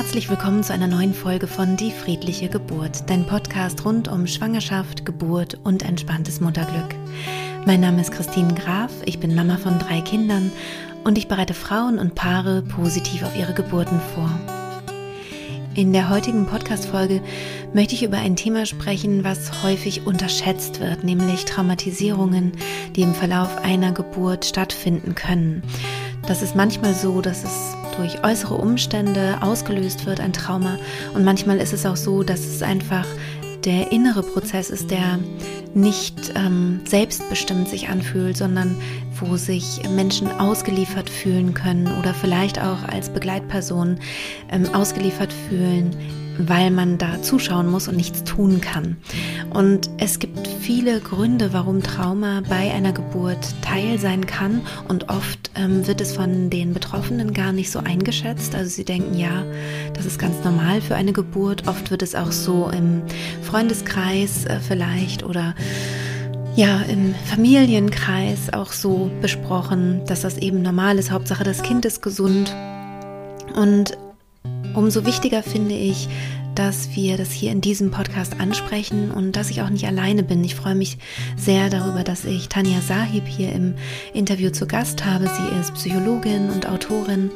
Herzlich willkommen zu einer neuen Folge von Die friedliche Geburt, dein Podcast rund um Schwangerschaft, Geburt und entspanntes Mutterglück. Mein Name ist Christine Graf, ich bin Mama von drei Kindern und ich bereite Frauen und Paare positiv auf ihre Geburten vor. In der heutigen Podcast-Folge möchte ich über ein Thema sprechen, was häufig unterschätzt wird, nämlich Traumatisierungen, die im Verlauf einer Geburt stattfinden können. Das ist manchmal so, dass es durch äußere Umstände ausgelöst wird, ein Trauma. Und manchmal ist es auch so, dass es einfach der innere Prozess ist, der nicht ähm, selbstbestimmt sich anfühlt, sondern wo sich Menschen ausgeliefert fühlen können oder vielleicht auch als Begleitperson ähm, ausgeliefert fühlen weil man da zuschauen muss und nichts tun kann. Und es gibt viele Gründe, warum Trauma bei einer Geburt Teil sein kann und oft ähm, wird es von den Betroffenen gar nicht so eingeschätzt. Also sie denken, ja, das ist ganz normal für eine Geburt. Oft wird es auch so im Freundeskreis äh, vielleicht oder ja, im Familienkreis auch so besprochen, dass das eben normal ist. Hauptsache, das Kind ist gesund. Und Umso wichtiger finde ich, dass wir das hier in diesem Podcast ansprechen und dass ich auch nicht alleine bin. Ich freue mich sehr darüber, dass ich Tanja Sahib hier im Interview zu Gast habe. Sie ist Psychologin und Autorin,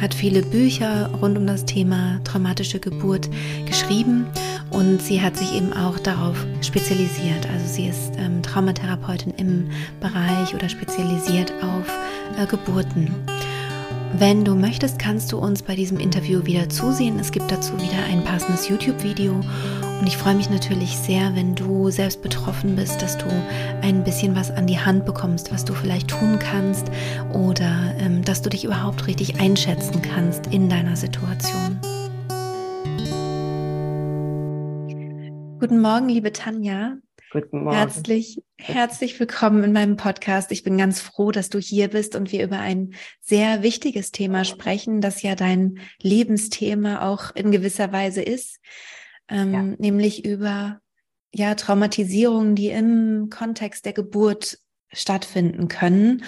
hat viele Bücher rund um das Thema traumatische Geburt geschrieben und sie hat sich eben auch darauf spezialisiert. Also sie ist ähm, Traumatherapeutin im Bereich oder spezialisiert auf äh, Geburten. Wenn du möchtest, kannst du uns bei diesem Interview wieder zusehen. Es gibt dazu wieder ein passendes YouTube-Video. Und ich freue mich natürlich sehr, wenn du selbst betroffen bist, dass du ein bisschen was an die Hand bekommst, was du vielleicht tun kannst oder ähm, dass du dich überhaupt richtig einschätzen kannst in deiner Situation. Guten Morgen, liebe Tanja. Guten Morgen. Herzlich, herzlich willkommen in meinem Podcast. Ich bin ganz froh, dass du hier bist und wir über ein sehr wichtiges Thema sprechen, das ja dein Lebensthema auch in gewisser Weise ist, ähm, ja. nämlich über ja Traumatisierungen, die im Kontext der Geburt stattfinden können.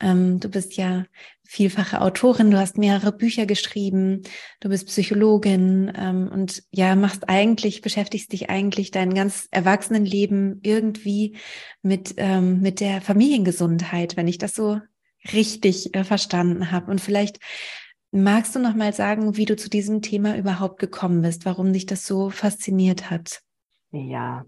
Ähm, du bist ja vielfache Autorin, du hast mehrere Bücher geschrieben, du bist Psychologin ähm, und ja, machst eigentlich, beschäftigst dich eigentlich dein ganz Erwachsenenleben irgendwie mit, ähm, mit der Familiengesundheit, wenn ich das so richtig äh, verstanden habe. Und vielleicht magst du noch mal sagen, wie du zu diesem Thema überhaupt gekommen bist, warum dich das so fasziniert hat. Ja,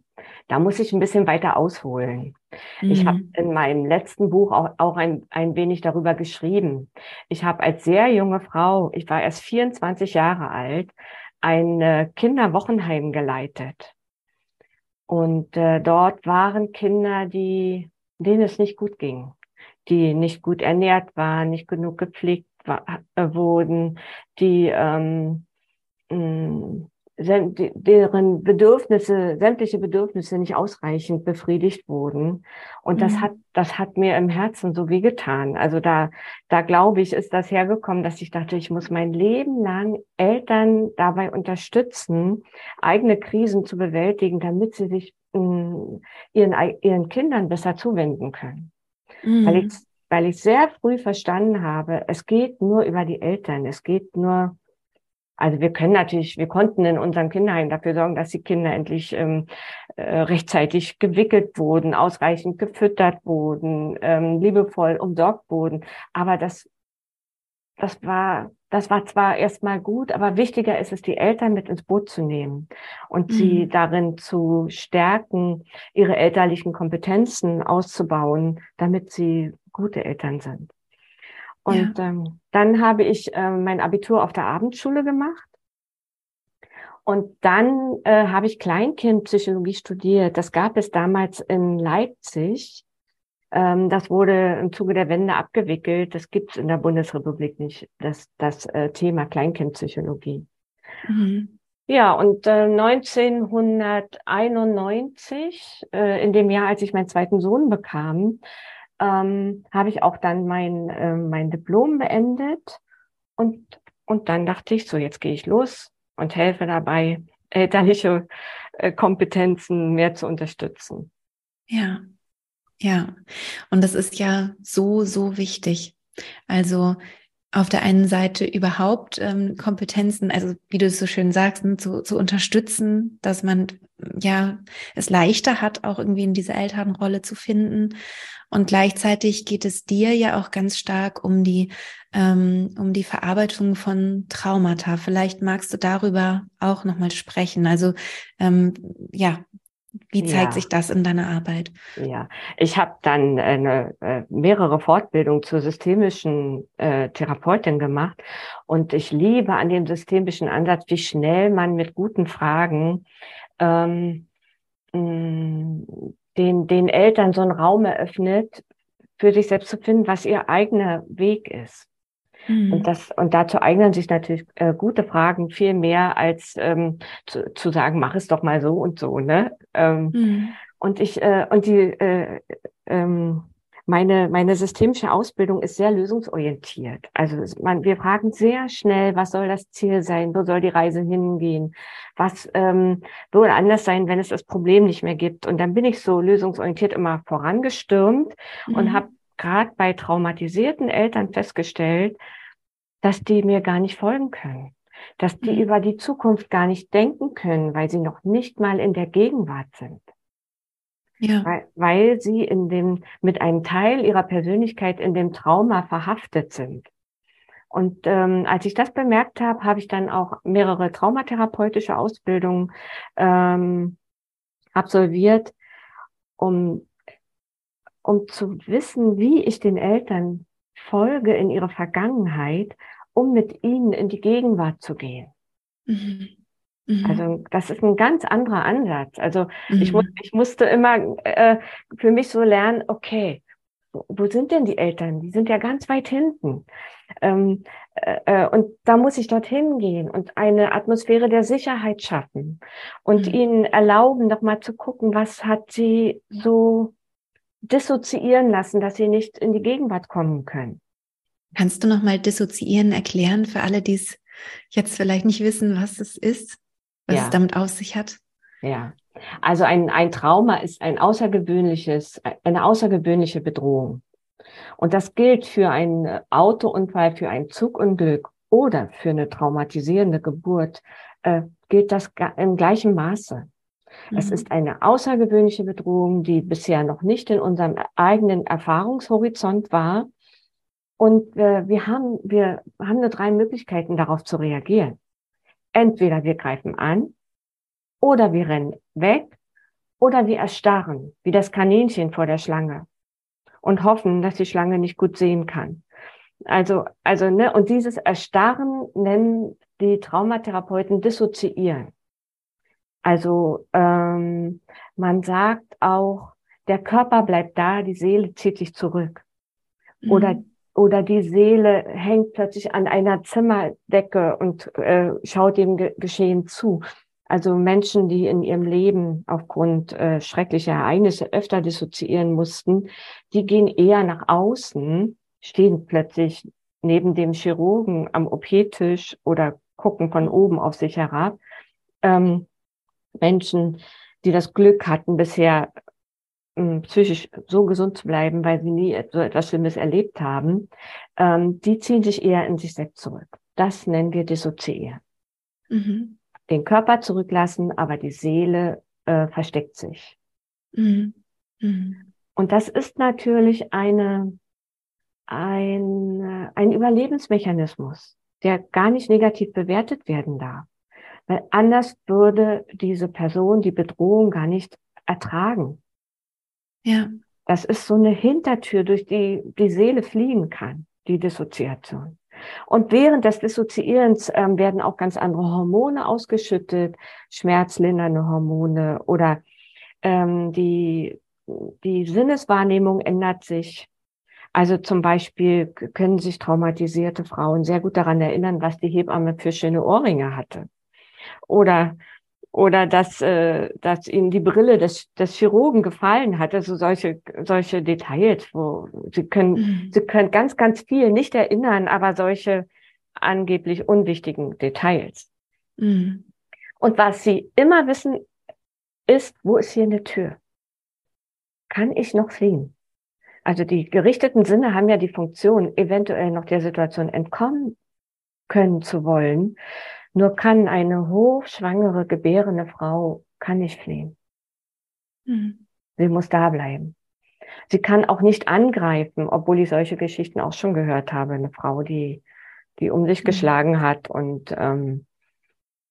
da muss ich ein bisschen weiter ausholen. Mhm. Ich habe in meinem letzten Buch auch, auch ein, ein wenig darüber geschrieben. Ich habe als sehr junge Frau, ich war erst 24 Jahre alt, ein Kinderwochenheim geleitet. Und äh, dort waren Kinder, die, denen es nicht gut ging, die nicht gut ernährt waren, nicht genug gepflegt war, äh, wurden, die ähm, mh, deren Bedürfnisse, sämtliche Bedürfnisse nicht ausreichend befriedigt wurden. Und mhm. das hat, das hat mir im Herzen so wie getan. Also da, da glaube ich, ist das hergekommen, dass ich dachte, ich muss mein Leben lang Eltern dabei unterstützen, eigene Krisen zu bewältigen, damit sie sich mh, mm, ihren, ihren Kindern besser zuwenden können. Mhm. Weil ich, weil ich sehr früh verstanden habe, es geht nur über die Eltern, es geht nur also wir können natürlich, wir konnten in unserem Kinderheim dafür sorgen, dass die Kinder endlich ähm, äh, rechtzeitig gewickelt wurden, ausreichend gefüttert wurden, ähm, liebevoll umsorgt wurden. Aber das, das war, das war zwar erstmal gut, aber wichtiger ist es, die Eltern mit ins Boot zu nehmen und mhm. sie darin zu stärken, ihre elterlichen Kompetenzen auszubauen, damit sie gute Eltern sind. Und ja. ähm, dann habe ich äh, mein Abitur auf der Abendschule gemacht. Und dann äh, habe ich Kleinkindpsychologie studiert. Das gab es damals in Leipzig. Ähm, das wurde im Zuge der Wende abgewickelt. Das gibt es in der Bundesrepublik nicht, das, das äh, Thema Kleinkindpsychologie. Mhm. Ja, und äh, 1991, äh, in dem Jahr, als ich meinen zweiten Sohn bekam, ähm, habe ich auch dann mein, äh, mein Diplom beendet und, und dann dachte ich, so jetzt gehe ich los und helfe dabei, elterliche äh, Kompetenzen mehr zu unterstützen. Ja, ja. Und das ist ja so, so wichtig. Also auf der einen Seite überhaupt ähm, Kompetenzen, also wie du es so schön sagst, ne, zu, zu unterstützen, dass man ja es leichter hat, auch irgendwie in diese Elternrolle zu finden. Und gleichzeitig geht es dir ja auch ganz stark um die ähm, um die Verarbeitung von Traumata. Vielleicht magst du darüber auch nochmal sprechen. Also ähm, ja, wie zeigt ja. sich das in deiner Arbeit? Ja, ich habe dann eine, äh, mehrere Fortbildungen zur systemischen äh, Therapeutin gemacht und ich liebe an dem systemischen Ansatz, wie schnell man mit guten Fragen ähm, mm, den, den Eltern so einen Raum eröffnet, für sich selbst zu finden, was ihr eigener Weg ist. Mhm. Und das, und dazu eignen sich natürlich äh, gute Fragen viel mehr als ähm, zu, zu sagen, mach es doch mal so und so, ne? Ähm, mhm. Und ich, äh, und die, äh, ähm, meine, meine systemische Ausbildung ist sehr lösungsorientiert. Also man, wir fragen sehr schnell, was soll das Ziel sein, wo soll die Reise hingehen, was ähm, würde anders sein, wenn es das Problem nicht mehr gibt. Und dann bin ich so lösungsorientiert immer vorangestürmt mhm. und habe gerade bei traumatisierten Eltern festgestellt, dass die mir gar nicht folgen können, dass die mhm. über die Zukunft gar nicht denken können, weil sie noch nicht mal in der Gegenwart sind. Ja. Weil, weil sie in dem, mit einem Teil ihrer Persönlichkeit in dem Trauma verhaftet sind. Und ähm, als ich das bemerkt habe, habe ich dann auch mehrere traumatherapeutische Ausbildungen ähm, absolviert, um um zu wissen, wie ich den Eltern folge in ihre Vergangenheit, um mit ihnen in die Gegenwart zu gehen. Mhm. Mhm. Also das ist ein ganz anderer Ansatz. Also mhm. ich, muss, ich musste immer äh, für mich so lernen, okay, wo, sind denn die Eltern? Die sind ja ganz weit hinten. Ähm, äh, äh und da muss ich dorthin gehen und eine Atmosphäre der Sicherheit schaffen und mhm. ihnen erlauben, noch mal zu gucken, was hat sie so dissoziieren lassen, dass sie nicht in die Gegenwart kommen können. Kannst du noch mal dissoziieren erklären für alle, die es jetzt vielleicht nicht wissen, was es ist, was ja. es damit auf sich hat? Ja, also ein, ein Trauma ist ein außergewöhnliches, eine außergewöhnliche Bedrohung. Und das gilt für einen Autounfall, für ein Zugunglück oder für eine traumatisierende Geburt, äh, gilt das im gleichen Maße. Mhm. Es ist eine außergewöhnliche Bedrohung, die bisher noch nicht in unserem eigenen Erfahrungshorizont war. Und äh, wir haben, wir haben nur drei Möglichkeiten, darauf zu reagieren. Entweder wir greifen an, oder wir rennen weg, oder wir erstarren, wie das Kaninchen vor der Schlange, und hoffen, dass die Schlange nicht gut sehen kann. Also, also, ne, und dieses Erstarren nennen die Traumatherapeuten dissoziieren. Also ähm, man sagt auch, der Körper bleibt da, die Seele zieht sich zurück. Mhm. Oder oder die Seele hängt plötzlich an einer Zimmerdecke und äh, schaut dem Ge Geschehen zu. Also Menschen, die in ihrem Leben aufgrund äh, schrecklicher Ereignisse öfter dissoziieren mussten, die gehen eher nach außen, stehen plötzlich neben dem Chirurgen am OP-Tisch oder gucken von oben auf sich herab. Ähm, Menschen, die das Glück hatten, bisher ähm, psychisch so gesund zu bleiben, weil sie nie so etwas Schlimmes erlebt haben, ähm, die ziehen sich eher in sich selbst zurück. Das nennen wir Dissoziieren. Mhm. Den Körper zurücklassen, aber die Seele äh, versteckt sich. Mhm. Mhm. Und das ist natürlich eine, ein, ein Überlebensmechanismus, der gar nicht negativ bewertet werden darf. Weil anders würde diese Person die Bedrohung gar nicht ertragen. Ja. Das ist so eine Hintertür, durch die die Seele fliehen kann, die Dissoziation. Und während des Dissoziierens ähm, werden auch ganz andere Hormone ausgeschüttet, schmerzlindernde Hormone oder ähm, die, die Sinneswahrnehmung ändert sich. Also zum Beispiel können sich traumatisierte Frauen sehr gut daran erinnern, was die Hebamme für schöne Ohrringe hatte oder oder dass, äh, dass ihnen die Brille des, des Chirurgen gefallen hat. Also solche, solche Details, wo sie können, mhm. sie können ganz, ganz viel nicht erinnern, aber solche angeblich unwichtigen Details. Mhm. Und was sie immer wissen, ist, wo ist hier eine Tür? Kann ich noch fliehen? Also die gerichteten Sinne haben ja die Funktion, eventuell noch der Situation entkommen können zu wollen. Nur kann eine hochschwangere, gebärende Frau kann nicht fliehen. Mhm. Sie muss da bleiben. Sie kann auch nicht angreifen, obwohl ich solche Geschichten auch schon gehört habe. Eine Frau, die, die um sich mhm. geschlagen hat und, ähm,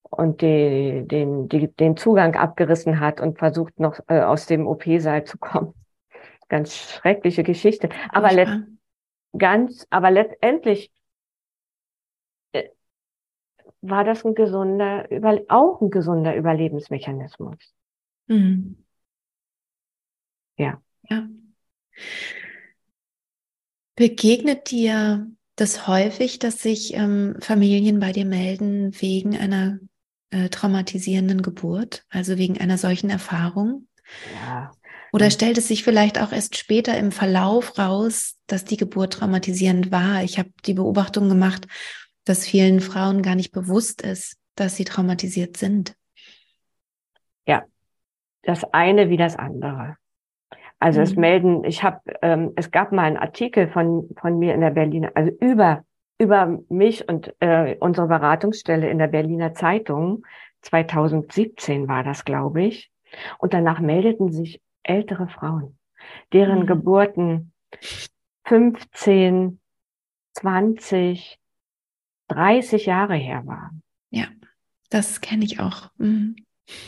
und die, den, die, den Zugang abgerissen hat und versucht noch äh, aus dem OP-Saal zu kommen. Ganz schreckliche Geschichte. Aber let, ganz, aber letztendlich war das ein gesunder, auch ein gesunder Überlebensmechanismus. Mhm. Ja. Ja. Begegnet dir das häufig, dass sich ähm, Familien bei dir melden wegen einer äh, traumatisierenden Geburt, also wegen einer solchen Erfahrung? Ja. Oder stellt es sich vielleicht auch erst später im Verlauf raus, dass die Geburt traumatisierend war? Ich habe die Beobachtung gemacht, dass vielen Frauen gar nicht bewusst ist, dass sie traumatisiert sind. Ja, das eine wie das andere. Also mhm. es melden, ich habe, ähm, es gab mal einen Artikel von von mir in der Berliner, also über über mich und äh, unsere Beratungsstelle in der Berliner Zeitung. 2017 war das, glaube ich. Und danach meldeten sich ältere Frauen, deren mhm. Geburten 15, 20, 30 Jahre her waren. Ja, das kenne ich auch. Mhm.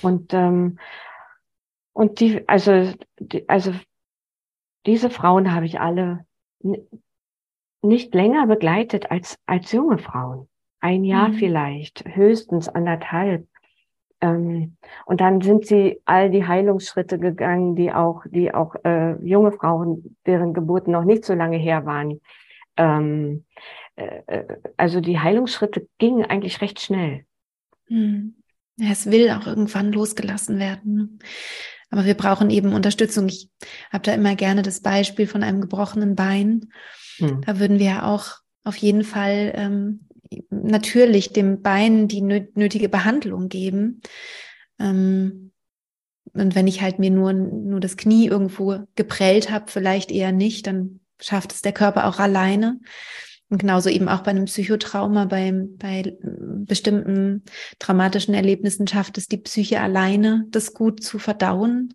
Und ähm, und die, also, die, also diese Frauen habe ich alle nicht länger begleitet als, als junge Frauen. Ein Jahr mhm. vielleicht, höchstens anderthalb. Ähm, und dann sind sie all die Heilungsschritte gegangen, die auch, die auch äh, junge Frauen, deren Geburten noch nicht so lange her waren. Ähm, äh, äh also die Heilungsschritte gingen eigentlich recht schnell. Ja, es will auch irgendwann losgelassen werden. Aber wir brauchen eben Unterstützung. Ich habe da immer gerne das Beispiel von einem gebrochenen Bein. Hm. Da würden wir ja auch auf jeden Fall ähm, natürlich dem Bein die nötige Behandlung geben. Ähm, und wenn ich halt mir nur, nur das Knie irgendwo geprellt habe, vielleicht eher nicht, dann schafft es der Körper auch alleine. Und genauso eben auch bei einem Psychotrauma, bei, bei bestimmten traumatischen Erlebnissen schafft es die Psyche alleine, das gut zu verdauen.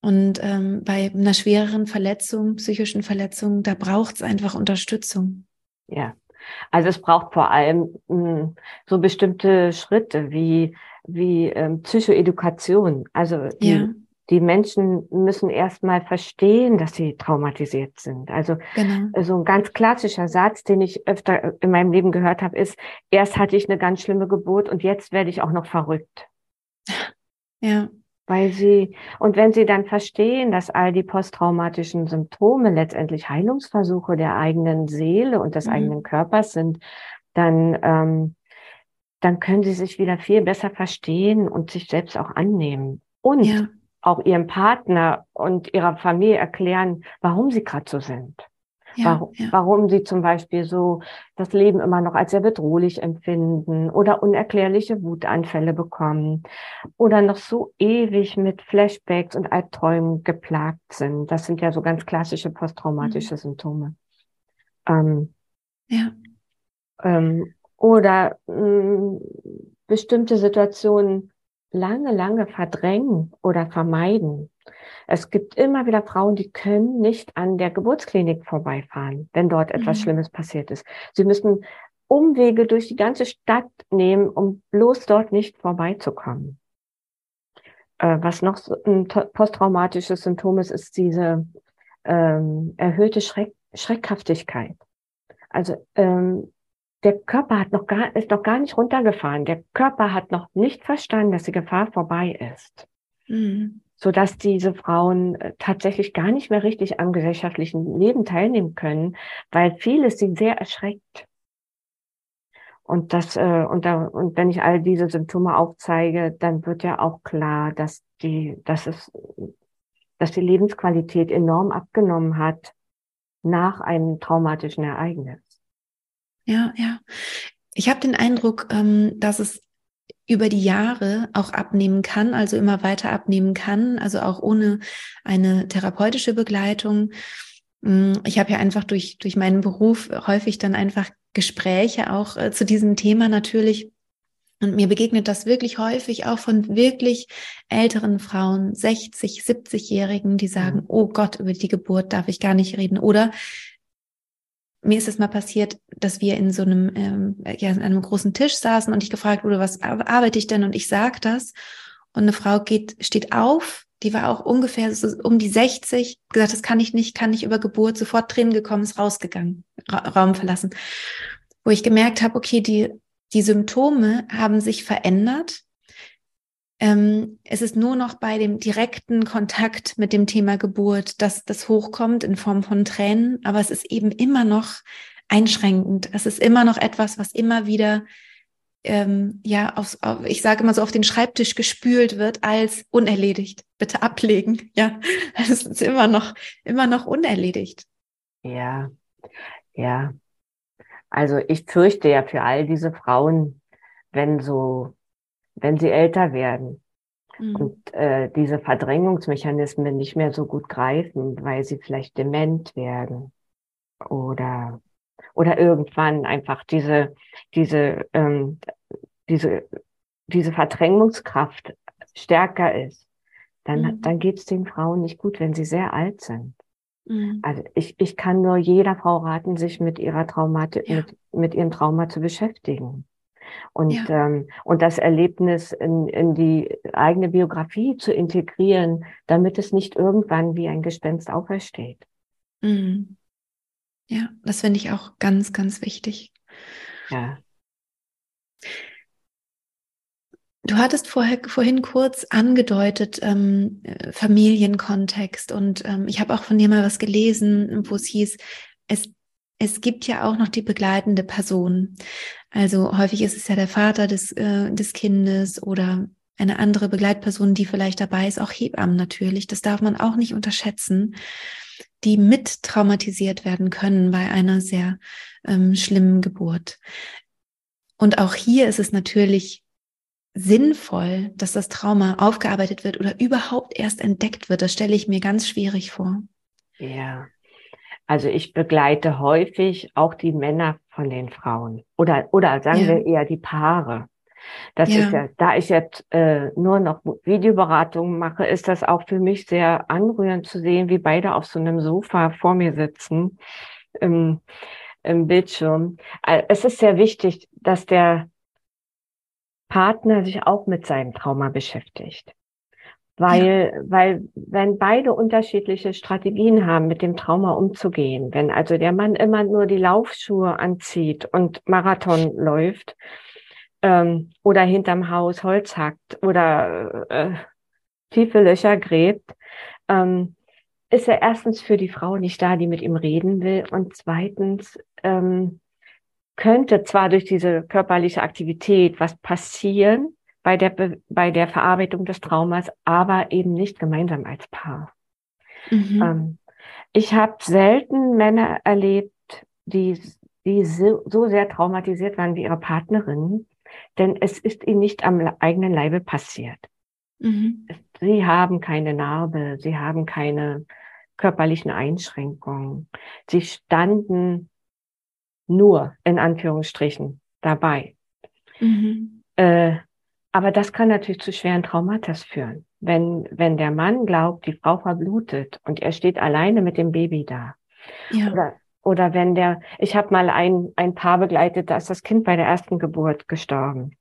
Und ähm, bei einer schwereren Verletzung, psychischen Verletzung, da braucht es einfach Unterstützung. Ja, also es braucht vor allem mh, hm, so bestimmte Schritte wie wie ähm, Psychoedukation. Also die, ja die Menschen müssen erstmal verstehen, dass sie traumatisiert sind. Also genau. so ein ganz klassischer Satz, den ich öfter in meinem Leben gehört habe, ist, erst hatte ich eine ganz schlimme Geburt und jetzt werde ich auch noch verrückt. Ja. Weil sie, und wenn sie dann verstehen, dass all die posttraumatischen Symptome letztendlich Heilungsversuche der eigenen Seele und des mhm. eigenen Körpers sind, dann, ähm, dann können sie sich wieder viel besser verstehen und sich selbst auch annehmen. Und ja auch ihrem Partner und ihrer Familie erklären, warum sie gerade so sind. Ja, warum, ja. warum sie zum Beispiel so das Leben immer noch als sehr bedrohlich empfinden oder unerklärliche Wutanfälle bekommen oder noch so ewig mit Flashbacks und Albträumen geplagt sind. Das sind ja so ganz klassische posttraumatische mhm. Symptome. Ähm, ja. Ähm, oder mh, mm, bestimmte Situationen lange, lange verdrängen oder vermeiden. Es gibt immer wieder Frauen, die können nicht an der Geburtsklinik vorbeifahren, wenn dort etwas mhm. Schlimmes passiert ist. Sie müssen Umwege durch die ganze Stadt nehmen, um bloß dort nicht vorbeizukommen. Äh, was noch so ein posttraumatisches Symptom ist, ist diese ähm, erhöhte Schreck Schreckhaftigkeit. Also ähm, der Körper hat noch gar, ist noch gar nicht runtergefahren. Der Körper hat noch nicht verstanden, dass die Gefahr vorbei ist. Mhm. Sodass diese Frauen äh, tatsächlich gar nicht mehr richtig am gesellschaftlichen Leben teilnehmen können, weil vieles sie sehr erschreckt. Und das, äh, und da, und wenn ich all diese Symptome aufzeige, dann wird ja auch klar, dass die, dass es, dass die Lebensqualität enorm abgenommen hat nach einem traumatischen Ereignis ja, ja. Ich habe den Eindruck, ähm, dass es über die Jahre auch abnehmen kann, also immer weiter abnehmen kann, also auch ohne eine therapeutische Begleitung. Mm, ich habe ja einfach durch, durch meinen Beruf häufig dann einfach Gespräche auch äh, zu diesem Thema natürlich. Und mir begegnet das wirklich häufig auch von wirklich älteren Frauen, 60, 70-Jährigen, die sagen, mhm. oh Gott, über die Geburt darf ich gar nicht reden. Oder mir ist es mal passiert, dass wir in so einem, ähm, ja, an einem großen Tisch saßen und ich gefragt wurde, was arbeite ich denn? Und ich sag das. Und eine Frau geht, steht auf, die war auch ungefähr so um die 60, gesagt, das kann ich nicht, kann nicht über Geburt, sofort Tränen gekommen, ist rausgegangen, Ra Raum verlassen. Wo ich gemerkt habe, okay, die, die Symptome haben sich verändert. Ähm, es ist nur noch bei dem direkten Kontakt mit dem Thema Geburt, dass das hochkommt in Form von Tränen, aber es ist eben immer noch einschränkend. Es ist immer noch etwas, was immer wieder ähm, ja, aufs, auf, ich sage immer so, auf den Schreibtisch gespült wird als unerledigt. Bitte ablegen. Ja, das ist immer noch, immer noch unerledigt. Ja, ja. Also ich fürchte ja für all diese Frauen, wenn so, wenn sie älter werden mhm. und äh, diese Verdrängungsmechanismen nicht mehr so gut greifen, weil sie vielleicht dement werden oder oder irgendwann einfach diese, diese, ähm, diese, diese Verdrängungskraft stärker ist, dann, mhm. dann geht es den Frauen nicht gut, wenn sie sehr alt sind. Mhm. Also ich, ich kann nur jeder Frau raten, sich mit ihrer Traumatik, ja. mit, mit ihrem Trauma zu beschäftigen. Und, ja. ähm, und das Erlebnis in, in die eigene Biografie zu integrieren, damit es nicht irgendwann wie ein Gespenst aufersteht. Mhm. Ja, das finde ich auch ganz, ganz wichtig. Ja. Du hattest vorher, vorhin kurz angedeutet, ähm, äh, Familienkontext und ähm, ich habe auch von dir mal was gelesen, wo es hieß, es, es gibt ja auch noch die begleitende Person. Also häufig ist es ja der Vater des, äh, des Kindes oder eine andere Begleitperson, die vielleicht dabei ist, auch Hebammen natürlich. Das darf man auch nicht unterschätzen die mit traumatisiert werden können bei einer sehr ähm, schlimmen Geburt. Und auch hier ist es natürlich sinnvoll, dass das Trauma aufgearbeitet wird oder überhaupt erst entdeckt wird. Das stelle ich mir ganz schwierig vor. Ja. Also ich begleite häufig auch die Männer von den Frauen oder, oder sagen ja. wir eher die Paare. Das ja. ist ja, da ich jetzt äh, nur noch Videoberatungen mache, ist das auch für mich sehr anrührend zu sehen, wie beide auf so einem Sofa vor mir sitzen im, im Bildschirm. Äh, es ist sehr wichtig, dass der Partner sich auch mit seinem Trauma beschäftigt. Weil, ja. weil, wenn beide unterschiedliche Strategien haben, mit dem Trauma umzugehen, wenn also der Mann immer nur die Laufschuhe anzieht und Marathon läuft, ähm, oder hinterm Haus Holz hackt oder äh, tiefe Löcher gräbt, ähm, ist er erstens für die Frau nicht da, die mit ihm reden will und zweitens ähm, könnte zwar durch diese körperliche Aktivität was passieren bei der, bei der Verarbeitung des Traumas, aber eben nicht gemeinsam als Paar. Mhm. Ähm, ich habe selten Männer erlebt, die, die so, so sehr traumatisiert waren wie ihre Partnerin, denn es ist ihnen nicht am eigenen Leibe passiert. Mhm. Sie haben keine Narbe, sie haben keine körperlichen Einschränkungen. Sie standen nur in Anführungsstrichen dabei. Mhm. Äh, aber das kann natürlich zu schweren Traumata führen. Wenn, wenn der Mann glaubt, die Frau verblutet und er steht alleine mit dem Baby da. Ja. Oder oder wenn der, ich habe mal ein, ein Paar begleitet, da ist das Kind bei der ersten Geburt gestorben.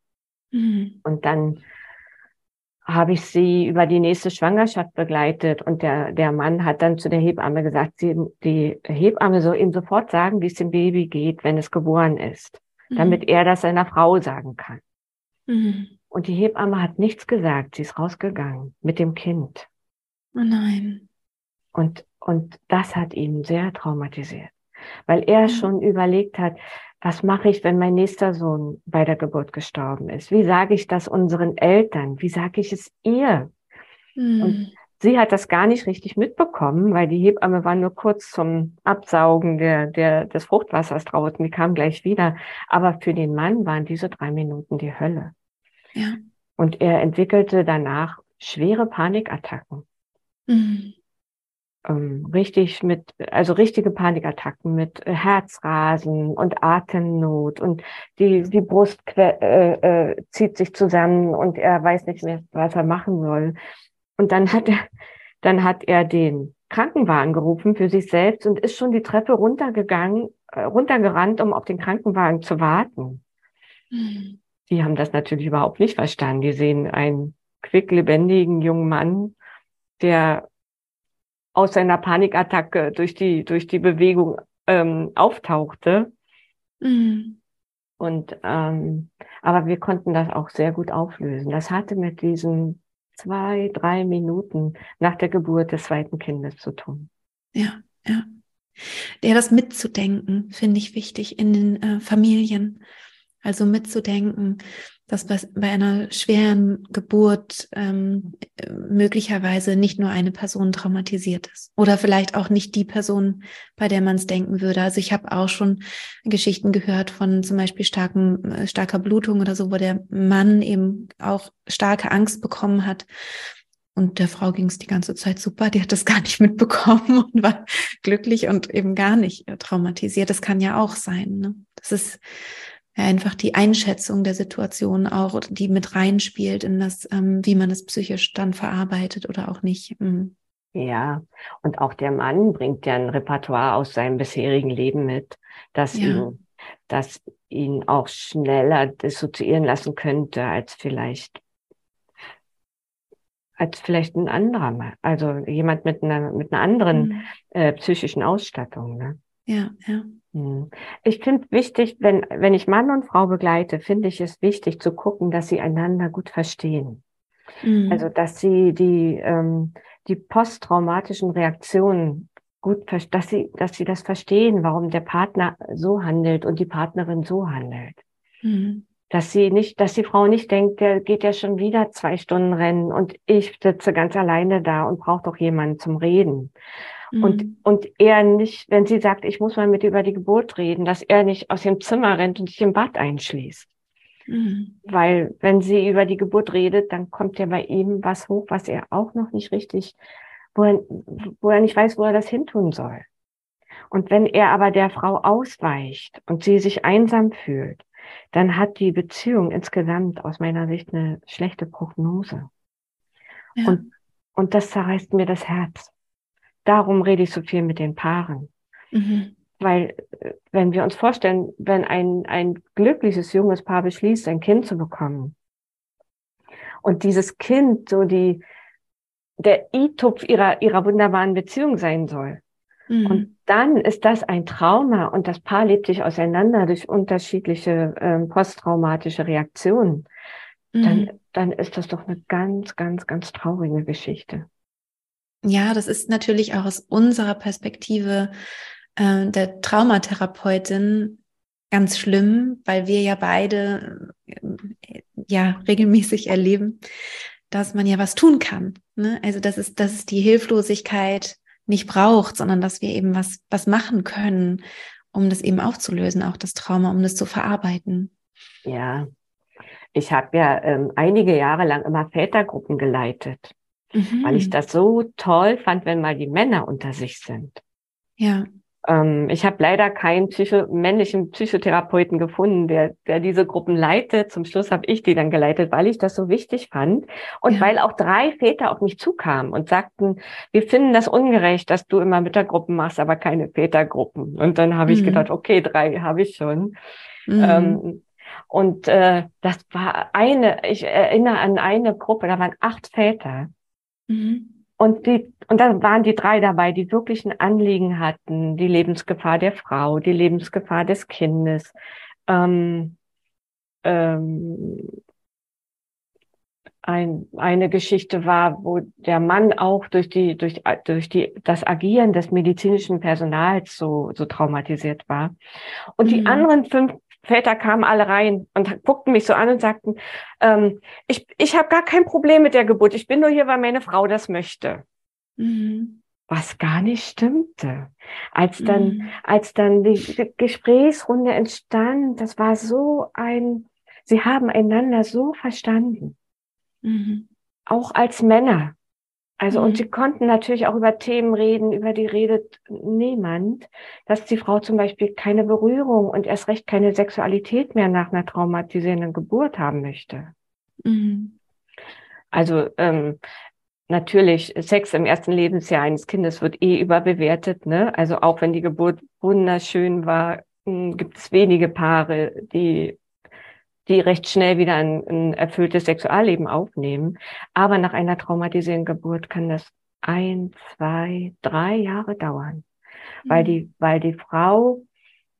Mhm. Und dann habe ich sie über die nächste Schwangerschaft begleitet und der, der Mann hat dann zu der Hebamme gesagt, sie, die Hebamme soll ihm sofort sagen, wie es dem Baby geht, wenn es geboren ist, mhm. damit er das seiner Frau sagen kann. Mhm. Und die Hebamme hat nichts gesagt, sie ist rausgegangen mit dem Kind. Oh nein. Und, und das hat ihn sehr traumatisiert weil er mhm. schon überlegt hat, was mache ich, wenn mein nächster Sohn bei der Geburt gestorben ist? Wie sage ich das unseren Eltern? Wie sage ich es ihr? Mhm. Und sie hat das gar nicht richtig mitbekommen, weil die Hebamme war nur kurz zum Absaugen der, der, des Fruchtwassers draußen. Die kam gleich wieder. Aber für den Mann waren diese drei Minuten die Hölle. Ja. Und er entwickelte danach schwere Panikattacken. Mhm. Ähm, richtig mit, also richtige Panikattacken mit äh, Herzrasen und Atemnot und die, die Brust äh, äh, zieht sich zusammen und er weiß nicht mehr, was er machen soll. Und dann hat er, dann hat er den Krankenwagen gerufen für sich selbst und ist schon die Treppe runtergegangen, äh, runtergerannt, um auf den Krankenwagen zu warten. Mhm. Die haben das natürlich überhaupt nicht verstanden. Die sehen einen quicklebendigen jungen Mann, der aus seiner Panikattacke durch die, durch die Bewegung ähm, auftauchte. Mhm. Und ähm, aber wir konnten das auch sehr gut auflösen. Das hatte mit diesen zwei, drei Minuten nach der Geburt des zweiten Kindes zu tun. Ja, ja. Ja, das mitzudenken finde ich wichtig in den äh, Familien. Also mitzudenken, dass bei, einer schweren Geburt ähm, möglicherweise nicht nur eine Person traumatisiert ist oder vielleicht auch nicht die Person, bei der man es denken würde. Also ich habe auch schon Geschichten gehört von zum Beispiel starken, äh, starker Blutung oder so, wo der Mann eben auch starke Angst bekommen hat. Und der Frau ging es die ganze Zeit super, die hat das gar nicht mitbekommen und war glücklich und eben gar nicht äh, traumatisiert. Das kann ja auch sein. Ne? Das ist einfach die Einschätzung der Situation auch, die mit reinspielt in das, ähm, wie man es psychisch dann verarbeitet oder auch nicht. Mhm. Ja, und auch der Mann bringt ja ein Repertoire aus seinem bisherigen Leben mit, das ja. ihn, das ihn auch schneller dissoziieren lassen könnte als vielleicht als vielleicht ein anderer, also jemand mit einer mit einer anderen mhm. äh, psychischen Ausstattung. Ne? Ja, ja. Hm. Ich finde wichtig, wenn, wenn ich Mann und Frau begleite, finde ich es wichtig zu gucken, dass sie einander gut verstehen. Mhm. Also, dass sie die, ähm, die posttraumatischen Reaktionen gut, dass sie, dass sie das verstehen, warum der Partner so handelt und die Partnerin so handelt. Mhm. Dass sie nicht, dass die Frau nicht denkt, der geht ja schon wieder zwei Stunden rennen und ich sitze ganz alleine da und brauche doch jemanden zum Reden. Mhm. Und, und er nicht, wenn sie sagt, ich muss mal mit über die Geburt reden, dass er nicht aus dem Zimmer rennt und sich im Bad einschließt. Mhm. Weil wenn sie über die Geburt redet, dann kommt ja bei ihm was hoch, was er auch noch nicht richtig, wo er, wo er nicht weiß, wo er das hintun soll. Und wenn er aber der Frau ausweicht und sie sich einsam fühlt, dann hat die Beziehung insgesamt aus meiner Sicht eine schlechte Prognose. Ja. Und, und das zerreißt mir das Herz. Darum rede ich so viel mit den Paaren. Mhm. Weil, äh, wenn wir uns vorstellen, wenn ein, ein glückliches junges Paar beschließt, ein Kind zu bekommen, und dieses Kind so die, der I-Tupf ihrer, ihrer wunderbaren Beziehung sein soll. Mhm. Und dann ist das ein Trauma und das Paar lebt sich auseinander durch unterschiedliche äh, posttraumatische Reaktionen. Mhm. Dann, dann ist das doch eine ganz, ganz, ganz traurige Geschichte. Ja, das ist natürlich auch aus unserer Perspektive äh, der Traumatherapeutin ganz schlimm, weil wir ja beide äh, ja regelmäßig erleben, dass man ja was tun kann. Ne? Also dass es, dass es die Hilflosigkeit nicht braucht, sondern dass wir eben was, was machen können, um das eben aufzulösen, auch das Trauma, um das zu verarbeiten. Ja, ich habe ja ähm, einige Jahre lang immer Vätergruppen geleitet mhm. weil ich mhm. das so toll fand, wenn mal die Männer unter sich sind. Ja. Ähm, ich habe leider keinen Psycho männlichen Psychotherapeuten gefunden, der, der diese Gruppen leitet. Zum Schluss habe ich die dann geleitet, weil ich das so wichtig fand und ja. weil auch drei Väter auf mich zukamen und sagten, wir finden das ungerecht, dass du immer Müttergruppen machst, aber keine Vätergruppen. Und dann habe mhm. ich gedacht, okay, drei habe ich schon. Mhm. Ähm, und äh, das war eine, ich erinnere an eine Gruppe, da waren acht Väter. Mhm. Und die, und da waren die drei dabei, die wirklich ein Anliegen hatten, die Lebensgefahr der Frau, die Lebensgefahr des Kindes, ähm, ähm, ein, eine Geschichte war, wo der Mann auch durch die, durch, durch die, das Agieren des medizinischen Personals so, so traumatisiert war. Und mhm. die anderen fünf Väter kamen alle rein und guckten mich so an und sagten, ähm, ich, ich habe gar kein Problem mit der Geburt. Ich bin nur hier, weil meine Frau das möchte. Mhm. Was gar nicht stimmte. Als dann, mhm. als dann die Gesprächsrunde entstand, das war so ein, sie haben einander so verstanden. Mhm. Auch als Männer. Also, mhm. und sie konnten natürlich auch über Themen reden, über die redet niemand, dass die Frau zum Beispiel keine Berührung und erst recht keine Sexualität mehr nach einer traumatisierenden Geburt haben möchte. Mhm. Also, ähm, natürlich, Sex im ersten Lebensjahr eines Kindes wird eh überbewertet, ne? Also auch wenn die Geburt wunderschön war, hm, gibt es wenige Paare, die die recht schnell wieder ein, ein erfülltes Sexualleben aufnehmen. Aber nach einer traumatisierenden Geburt kann das ein, zwei, drei Jahre dauern, mhm. weil die, weil die Frau,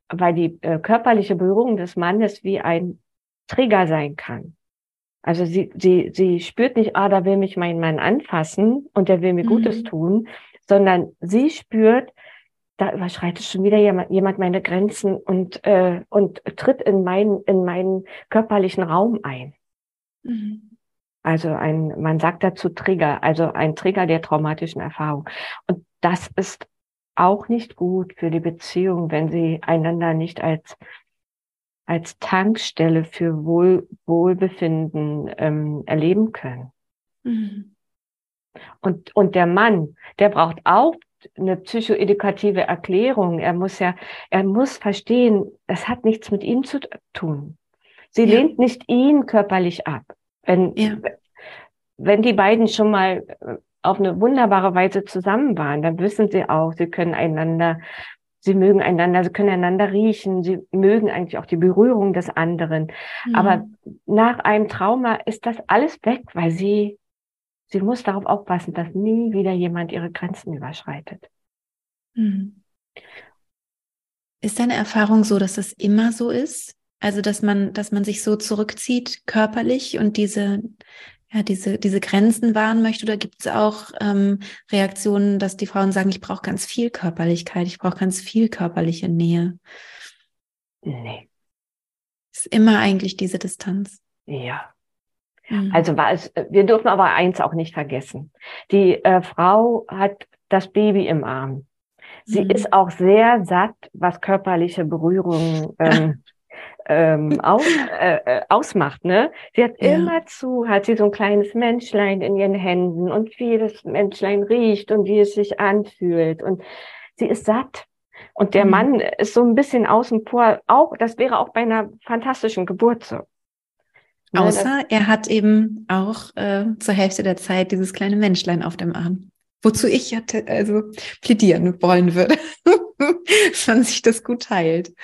weil die äh, körperliche Berührung des Mannes wie ein Trigger sein kann. Also sie, sie, sie spürt nicht, ah, da will mich mein Mann anfassen und der will mir mhm. Gutes tun, sondern sie spürt, da überschreitet schon wieder jemand, meine Grenzen und, äh, und tritt in meinen, in meinen körperlichen Raum ein. Mhm. Also ein, man sagt dazu Trigger, also ein Trigger der traumatischen Erfahrung. Und das ist auch nicht gut für die Beziehung, wenn sie einander nicht als als Tankstelle für Wohl, Wohlbefinden ähm, erleben können. Mhm. Und, und der Mann, der braucht auch eine psychoedukative Erklärung. Er muss ja, er muss verstehen, es hat nichts mit ihm zu tun. Sie ja. lehnt nicht ihn körperlich ab. Wenn, ja. wenn die beiden schon mal äh, auf eine wunderbare Weise zusammen waren, dann wissen sie auch, sie können einander, sie mögen einander, sie können einander riechen, sie mögen eigentlich auch die Berührung des anderen. Mhm. Aber nach einem Trauma ist das alles weg, weil sie Sie muss darauf aufpassen, dass nie wieder jemand ihre Grenzen überschreitet. Hm. Ist deine Erfahrung so, dass das immer so ist? Also, dass man, dass man sich so zurückzieht körperlich und diese, ja, diese, diese Grenzen wahren möchte? Oder gibt es auch ähm, Reaktionen, dass die Frauen sagen, ich brauche ganz viel Körperlichkeit, ich brauche ganz viel körperliche Nähe? Nee. Ist immer eigentlich diese Distanz. Ja, Mhm. Also war es, wir dürfen aber eins auch nicht vergessen. Die äh, Frau hat das Baby im Arm. Sie mhm. ist auch sehr satt, was körperliche Berührung ähm, ähm, aus, äh, äh, ausmacht. Ne? Sie hat ja. immer zu, hat sie so ein kleines Menschlein in ihren Händen und wie das Menschlein riecht und wie es sich anfühlt. Und sie ist satt. Und der mhm. Mann ist so ein bisschen außen vor, auch, das wäre auch bei einer fantastischen Geburt so. Ne, Außer er hat eben auch äh, zur Hälfte der Zeit dieses kleine Menschlein auf dem Arm. Wozu ich ja also plädieren wollen würde, wenn sich das gut teilt.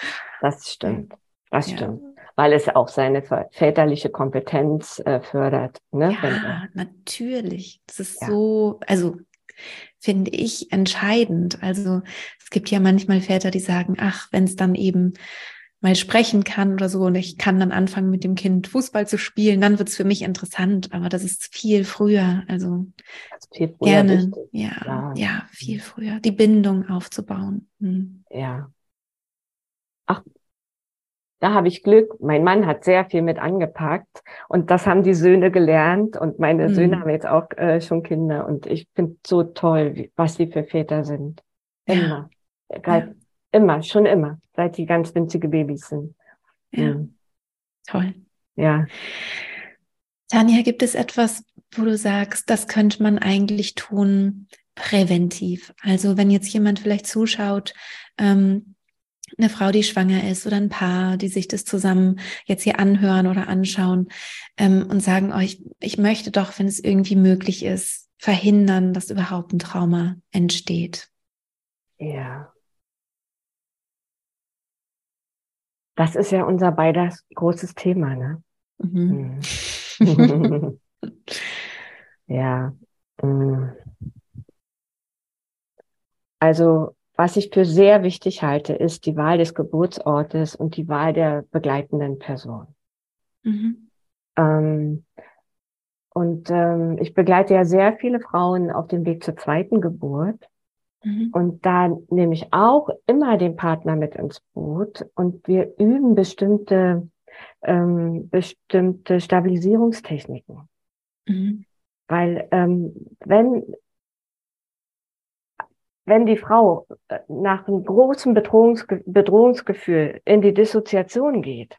Das stimmt. Das ja. stimmt. Weil es auch seine väterliche Kompetenz äh, fördert. Ne? Ja, natürlich. Das ist ja. so, also finde ich entscheidend. Also es gibt ja manchmal Väter, die sagen, ach, wenn es dann eben mal sprechen kann oder so und ich kann dann anfangen mit dem Kind Fußball zu spielen, dann wird es für mich interessant, aber das ist viel früher, also viel früher gerne, ja, ja, ja, viel früher, die Bindung aufzubauen. Hm. Ja. Ach, da habe ich Glück. Mein Mann hat sehr viel mit angepackt und das haben die Söhne gelernt und meine hm. Söhne haben jetzt auch äh, schon Kinder und ich finde so toll, wie, was die für Väter sind. Immer. Ja. Immer, schon immer, seit die ganz winzige Babys sind. Ja. Mhm. Toll. Ja. Tanja, gibt es etwas, wo du sagst, das könnte man eigentlich tun präventiv? Also wenn jetzt jemand vielleicht zuschaut, ähm, eine Frau, die schwanger ist oder ein Paar, die sich das zusammen jetzt hier anhören oder anschauen ähm, und sagen, oh, ich, ich möchte doch, wenn es irgendwie möglich ist, verhindern, dass überhaupt ein Trauma entsteht. Ja. Das ist ja unser beider großes Thema, ne? Mhm. mhm. ja. Mm. Also, was ich für sehr wichtig halte, ist die Wahl des Geburtsortes und die Wahl der begleitenden Person. Mhm. Ähm, und ähm, ich begleite ja sehr viele Frauen auf dem Weg zur zweiten Geburt. Mhm. Und da nehme ich auch immer den Partner mit ins Boot und wir üben bestimmte, ähm, bestimmte Stabilisierungstechniken. Mhm. Weil ähm, wenn, wenn die Frau äh, nach einem großen Bedrohungsge Bedrohungsgefühl in die Dissoziation geht,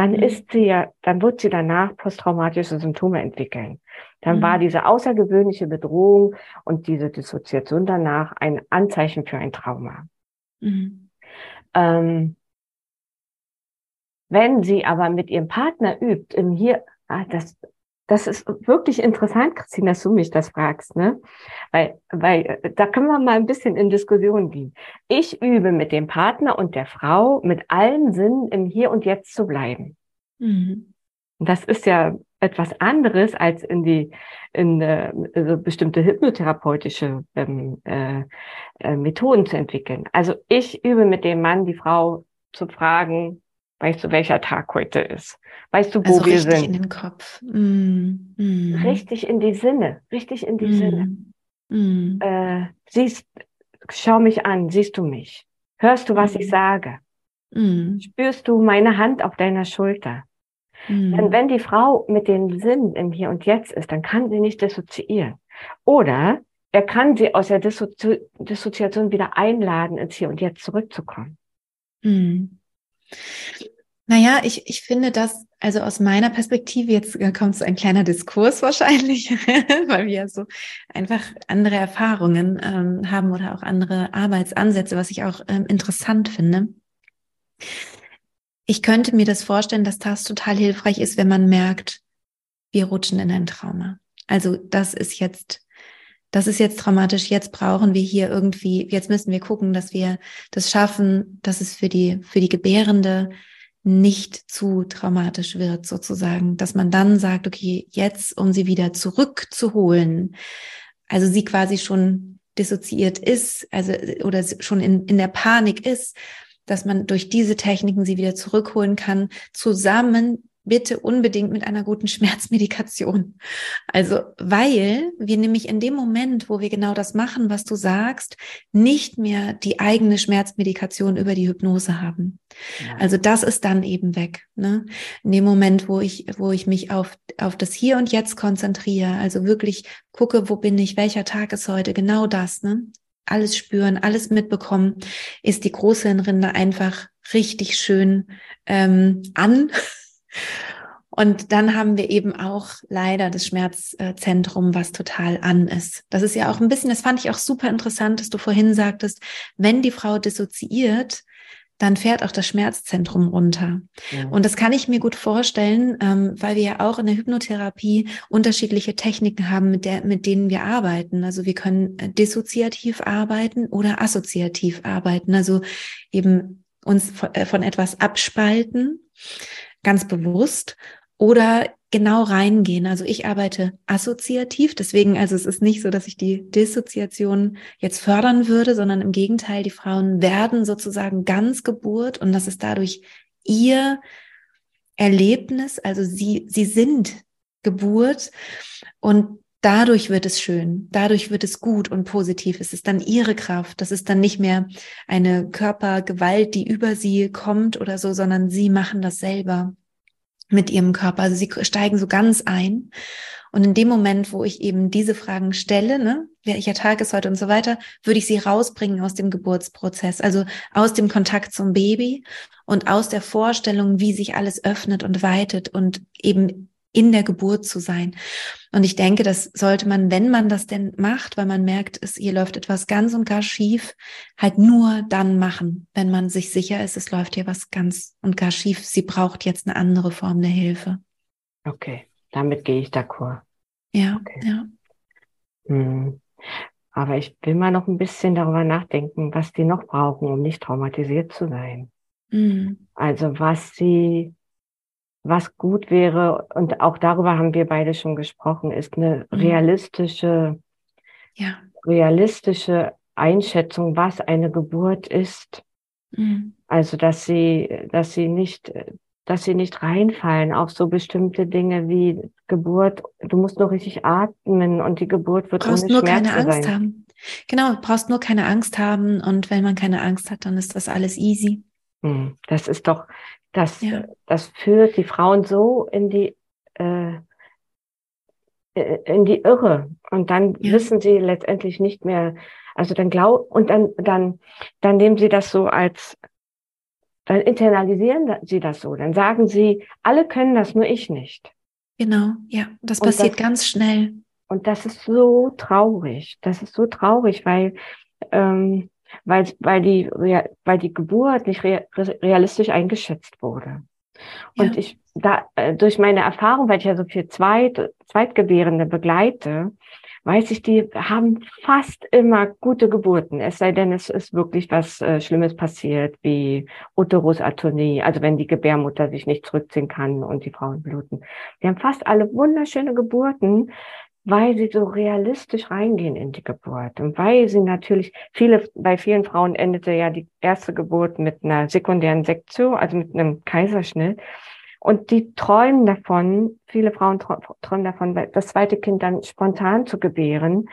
dann mhm. ist sie ja, dann wird sie danach posttraumatische Symptome entwickeln. Dann mhm. war diese außergewöhnliche Bedrohung und diese Dissoziation danach ein Anzeichen für ein Trauma. Mhm. Ähm, wenn sie aber mit ihrem Partner übt, im Hier, ah, das, das ist wirklich interessant, Christine, dass du mich das fragst, ne? Weil, weil äh, da können wir mal ein bisschen in Diskussion gehen. Ich übe mit dem Partner und der Frau mit allen Sinnen im Hier und Jetzt zu bleiben. Mhm. Das ist ja etwas anderes als in die in äh, also bestimmte hypnotherapeutische ähm, äh, äh, Methoden zu entwickeln. Also ich übe mit dem Mann die Frau zu fragen, weißt du, welcher Tag heute ist? Weißt du, wo also wir sind? Richtig in den Kopf. Mm, mm. Richtig in die Sinne, richtig in die mm, Sinne. Mm. Äh, siehst, schau mich an, siehst du mich? Hörst du, was ich mm. sage? Mm. Spürst du meine Hand auf deiner Schulter? Denn wenn die Frau mit dem Sinn im Hier und Jetzt ist, dann kann sie nicht dissoziieren. Oder er kann sie aus der Dissozi Dissoziation wieder einladen, ins Hier und Jetzt zurückzukommen. Mhm. Naja, ich, ich finde das, also aus meiner Perspektive, jetzt äh, kommt so ein kleiner Diskurs wahrscheinlich, weil wir ja so einfach andere Erfahrungen ähm, haben oder auch andere Arbeitsansätze, was ich auch ähm, interessant finde. Ich könnte mir das vorstellen, dass das total hilfreich ist, wenn man merkt, wir rutschen in ein Trauma. Also das ist jetzt, das ist jetzt traumatisch. Jetzt brauchen wir hier irgendwie, jetzt müssen wir gucken, dass wir das schaffen, dass es für die, für die Gebärende nicht zu traumatisch wird, sozusagen, dass man dann sagt, okay, jetzt, um sie wieder zurückzuholen, also sie quasi schon dissoziiert ist, also oder schon in, in der Panik ist, dass man durch diese Techniken sie wieder zurückholen kann, zusammen bitte unbedingt mit einer guten Schmerzmedikation. Also, weil wir nämlich in dem Moment, wo wir genau das machen, was du sagst, nicht mehr die eigene Schmerzmedikation über die Hypnose haben. Ja. Also, das ist dann eben weg. Ne? In dem Moment, wo ich, wo ich mich auf, auf das Hier und Jetzt konzentriere, also wirklich gucke, wo bin ich, welcher Tag ist heute, genau das, ne? alles spüren, alles mitbekommen, ist die Großhirnrinde einfach richtig schön ähm, an. Und dann haben wir eben auch leider das Schmerzzentrum, was total an ist. Das ist ja auch ein bisschen, das fand ich auch super interessant, dass du vorhin sagtest, wenn die Frau dissoziiert, dann fährt auch das Schmerzzentrum runter. Ja. Und das kann ich mir gut vorstellen, ähm, weil wir ja auch in der Hypnotherapie unterschiedliche Techniken haben, mit, der, mit denen wir arbeiten. Also wir können äh, dissoziativ arbeiten oder assoziativ arbeiten. Also eben uns von, äh, von etwas abspalten, ganz bewusst, oder genau reingehen. Also ich arbeite assoziativ, deswegen, also es ist nicht so, dass ich die Dissoziation jetzt fördern würde, sondern im Gegenteil, die Frauen werden sozusagen ganz Geburt und das ist dadurch ihr Erlebnis, also sie, sie sind Geburt und dadurch wird es schön, dadurch wird es gut und positiv. Es ist dann ihre Kraft. Das ist dann nicht mehr eine Körpergewalt, die über sie kommt oder so, sondern sie machen das selber mit ihrem Körper. Also sie steigen so ganz ein. Und in dem Moment, wo ich eben diese Fragen stelle, ne, welcher Tag ist heute und so weiter, würde ich sie rausbringen aus dem Geburtsprozess, also aus dem Kontakt zum Baby und aus der Vorstellung, wie sich alles öffnet und weitet und eben in der Geburt zu sein. Und ich denke, das sollte man, wenn man das denn macht, weil man merkt, es hier läuft etwas ganz und gar schief, halt nur dann machen, wenn man sich sicher ist, es läuft hier was ganz und gar schief. Sie braucht jetzt eine andere Form der Hilfe. Okay, damit gehe ich d'accord. Ja, okay. ja. Hm. Aber ich will mal noch ein bisschen darüber nachdenken, was die noch brauchen, um nicht traumatisiert zu sein. Mhm. Also was sie was gut wäre, und auch darüber haben wir beide schon gesprochen, ist eine mhm. realistische, ja. realistische Einschätzung, was eine Geburt ist. Mhm. Also, dass sie, dass sie nicht, dass sie nicht reinfallen auf so bestimmte Dinge wie Geburt. Du musst nur richtig atmen und die Geburt wird brauchst ohne nur Schmerzen keine Angst sein. haben. Genau, du brauchst nur keine Angst haben und wenn man keine Angst hat, dann ist das alles easy. Hm, das ist doch, das, ja. das führt die Frauen so in die, äh, äh, in die Irre. Und dann ja. wissen sie letztendlich nicht mehr, also dann glaub, und dann, dann, dann nehmen sie das so als, dann internalisieren sie das so. Dann sagen sie, alle können das, nur ich nicht. Genau, ja, das passiert das, ganz schnell. Und das ist so traurig. Das ist so traurig, weil, ähm, weil, weil, die, weil die Geburt nicht realistisch eingeschätzt wurde. Und ja. ich, da, äh, durch meine Erfahrung, weil ich ja so viel Zweit, Zweitgebärende begleite, weiß ich, die haben fast immer gute Geburten. Es sei denn, es ist wirklich was äh, Schlimmes passiert, wie Uterusatonie, also wenn die Gebärmutter sich nicht zurückziehen kann und die Frauen bluten. Die haben fast alle wunderschöne Geburten, weil sie so realistisch reingehen in die Geburt und weil sie natürlich viele bei vielen Frauen endete ja die erste Geburt mit einer sekundären Sektion, also mit einem Kaiserschnitt und die träumen davon, viele Frauen träumen davon, das zweite Kind dann spontan zu gebären.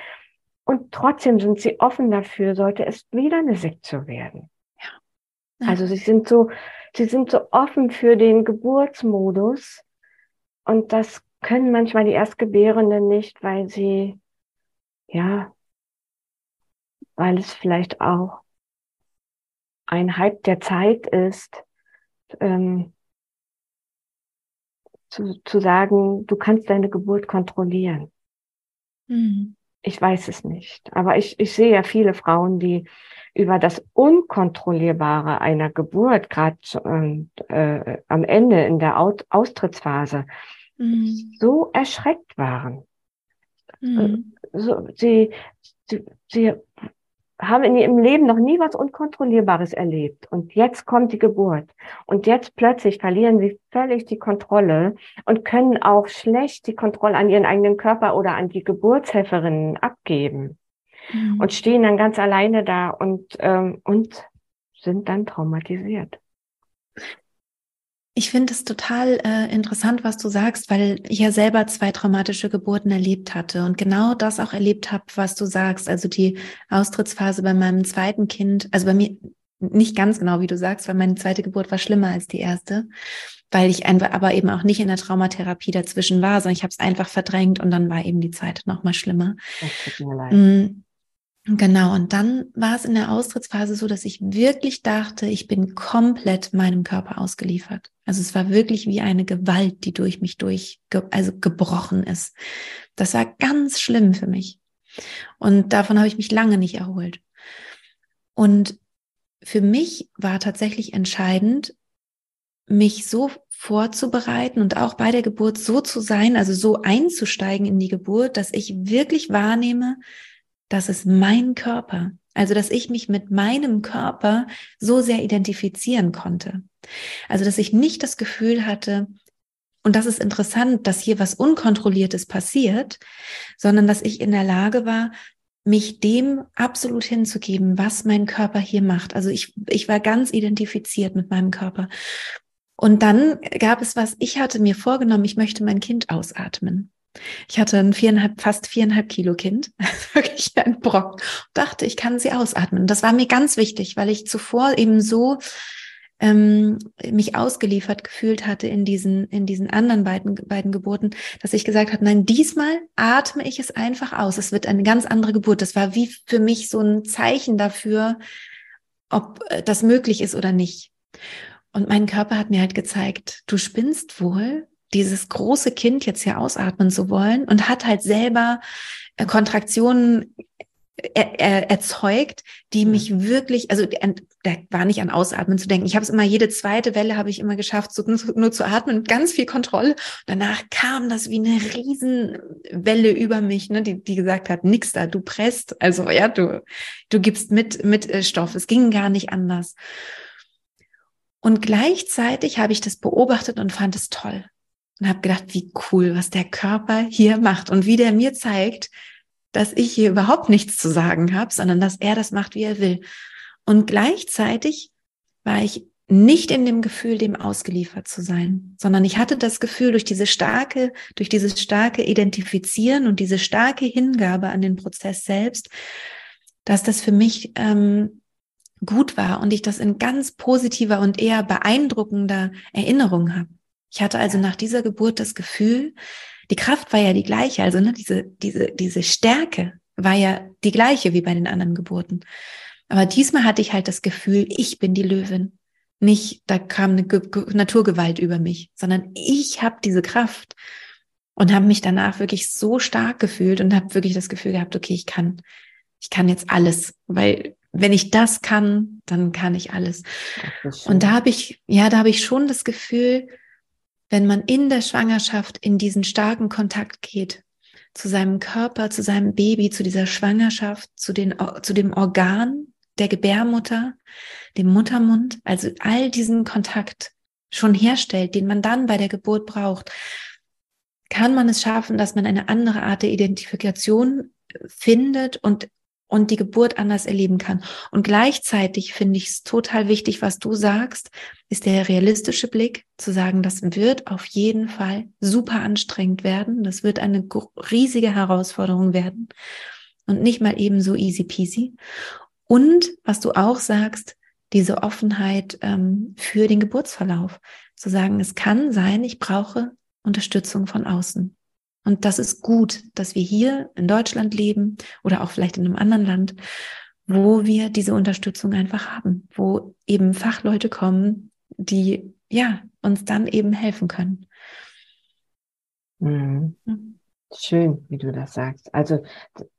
Und trotzdem sind sie offen dafür, sollte es wieder eine Sektion werden. Ja. Also sie sind so, sie sind so offen für den Geburtsmodus. Und das können manchmal die Erstgebärenden nicht, weil sie, ja, weil es vielleicht auch ein Hype der Zeit ist, ähm, zu, zu sagen, du kannst deine Geburt kontrollieren. Mhm. Ich weiß es nicht. Aber ich, ich sehe ja viele Frauen, die über das Unkontrollierbare einer Geburt, gerade äh, am Ende in der Austrittsphase, mhm. so erschreckt waren. Mhm. So, sie, sie, sie haben in ihrem Leben noch nie was Unkontrollierbares erlebt. Und jetzt kommt die Geburt. Und jetzt plötzlich verlieren sie völlig die Kontrolle und können auch schlecht die Kontrolle an ihren eigenen Körper oder an die Geburtshelferinnen abgeben. Mhm. Und stehen dann ganz alleine da und, ähm, und sind dann traumatisiert. Ich finde es total äh, interessant, was du sagst, weil ich ja selber zwei traumatische Geburten erlebt hatte und genau das auch erlebt habe, was du sagst. Also die Austrittsphase bei meinem zweiten Kind, also bei mir nicht ganz genau, wie du sagst, weil meine zweite Geburt war schlimmer als die erste, weil ich einfach aber eben auch nicht in der Traumatherapie dazwischen war, sondern ich habe es einfach verdrängt und dann war eben die zweite noch mal schlimmer. Das tut mir leid. Genau, und dann war es in der Austrittsphase so, dass ich wirklich dachte, ich bin komplett meinem Körper ausgeliefert. Also es war wirklich wie eine Gewalt, die durch mich durch, also gebrochen ist. Das war ganz schlimm für mich. Und davon habe ich mich lange nicht erholt. Und für mich war tatsächlich entscheidend, mich so vorzubereiten und auch bei der Geburt so zu sein, also so einzusteigen in die Geburt, dass ich wirklich wahrnehme, das ist mein Körper. Also, dass ich mich mit meinem Körper so sehr identifizieren konnte. Also, dass ich nicht das Gefühl hatte, und das ist interessant, dass hier was Unkontrolliertes passiert, sondern dass ich in der Lage war, mich dem absolut hinzugeben, was mein Körper hier macht. Also ich, ich war ganz identifiziert mit meinem Körper. Und dann gab es was, ich hatte mir vorgenommen, ich möchte mein Kind ausatmen. Ich hatte ein viereinhalb, fast viereinhalb Kilo Kind, wirklich ein Brock, dachte, ich kann sie ausatmen. Das war mir ganz wichtig, weil ich zuvor eben so ähm, mich ausgeliefert gefühlt hatte in diesen, in diesen anderen beiden, beiden Geburten, dass ich gesagt habe, nein, diesmal atme ich es einfach aus. Es wird eine ganz andere Geburt. Das war wie für mich so ein Zeichen dafür, ob äh, das möglich ist oder nicht. Und mein Körper hat mir halt gezeigt, du spinnst wohl, dieses große Kind jetzt hier ausatmen zu wollen und hat halt selber äh, Kontraktionen er, er, erzeugt, die mhm. mich wirklich, also da war nicht an Ausatmen zu denken. Ich habe es immer, jede zweite Welle habe ich immer geschafft, so, nur, zu atmen, ganz viel Kontrolle. Danach kam das wie eine Riesenwelle über mich, ne, die, die gesagt hat, nix da, du presst, also ja, du, du gibst mit, mit äh, Stoff. Es ging gar nicht anders. Und gleichzeitig habe ich das beobachtet und fand es toll und habe gedacht, wie cool, was der Körper hier macht und wie der mir zeigt, dass ich hier überhaupt nichts zu sagen habe, sondern dass er das macht, wie er will. Und gleichzeitig war ich nicht in dem Gefühl, dem ausgeliefert zu sein, sondern ich hatte das Gefühl, durch diese starke, durch dieses starke Identifizieren und diese starke Hingabe an den Prozess selbst, dass das für mich ähm, gut war und ich das in ganz positiver und eher beeindruckender Erinnerung habe. Ich hatte also nach dieser Geburt das Gefühl, die Kraft war ja die gleiche, also ne, diese, diese, diese Stärke war ja die gleiche wie bei den anderen Geburten. Aber diesmal hatte ich halt das Gefühl, ich bin die Löwin. Nicht, da kam eine Ge Naturgewalt über mich, sondern ich habe diese Kraft und habe mich danach wirklich so stark gefühlt und habe wirklich das Gefühl gehabt, okay, ich kann, ich kann jetzt alles, weil wenn ich das kann, dann kann ich alles. Und da habe ich, ja, da habe ich schon das Gefühl, wenn man in der Schwangerschaft in diesen starken Kontakt geht zu seinem Körper, zu seinem Baby, zu dieser Schwangerschaft, zu den, zu dem Organ der Gebärmutter, dem Muttermund, also all diesen Kontakt schon herstellt, den man dann bei der Geburt braucht, kann man es schaffen, dass man eine andere Art der Identifikation findet und und die Geburt anders erleben kann. Und gleichzeitig finde ich es total wichtig, was du sagst, ist der realistische Blick, zu sagen, das wird auf jeden Fall super anstrengend werden. Das wird eine riesige Herausforderung werden und nicht mal eben so easy peasy. Und was du auch sagst, diese Offenheit ähm, für den Geburtsverlauf. Zu sagen, es kann sein, ich brauche Unterstützung von außen. Und das ist gut, dass wir hier in Deutschland leben oder auch vielleicht in einem anderen Land, wo wir diese Unterstützung einfach haben, wo eben Fachleute kommen, die ja uns dann eben helfen können. Mhm. Schön, wie du das sagst. Also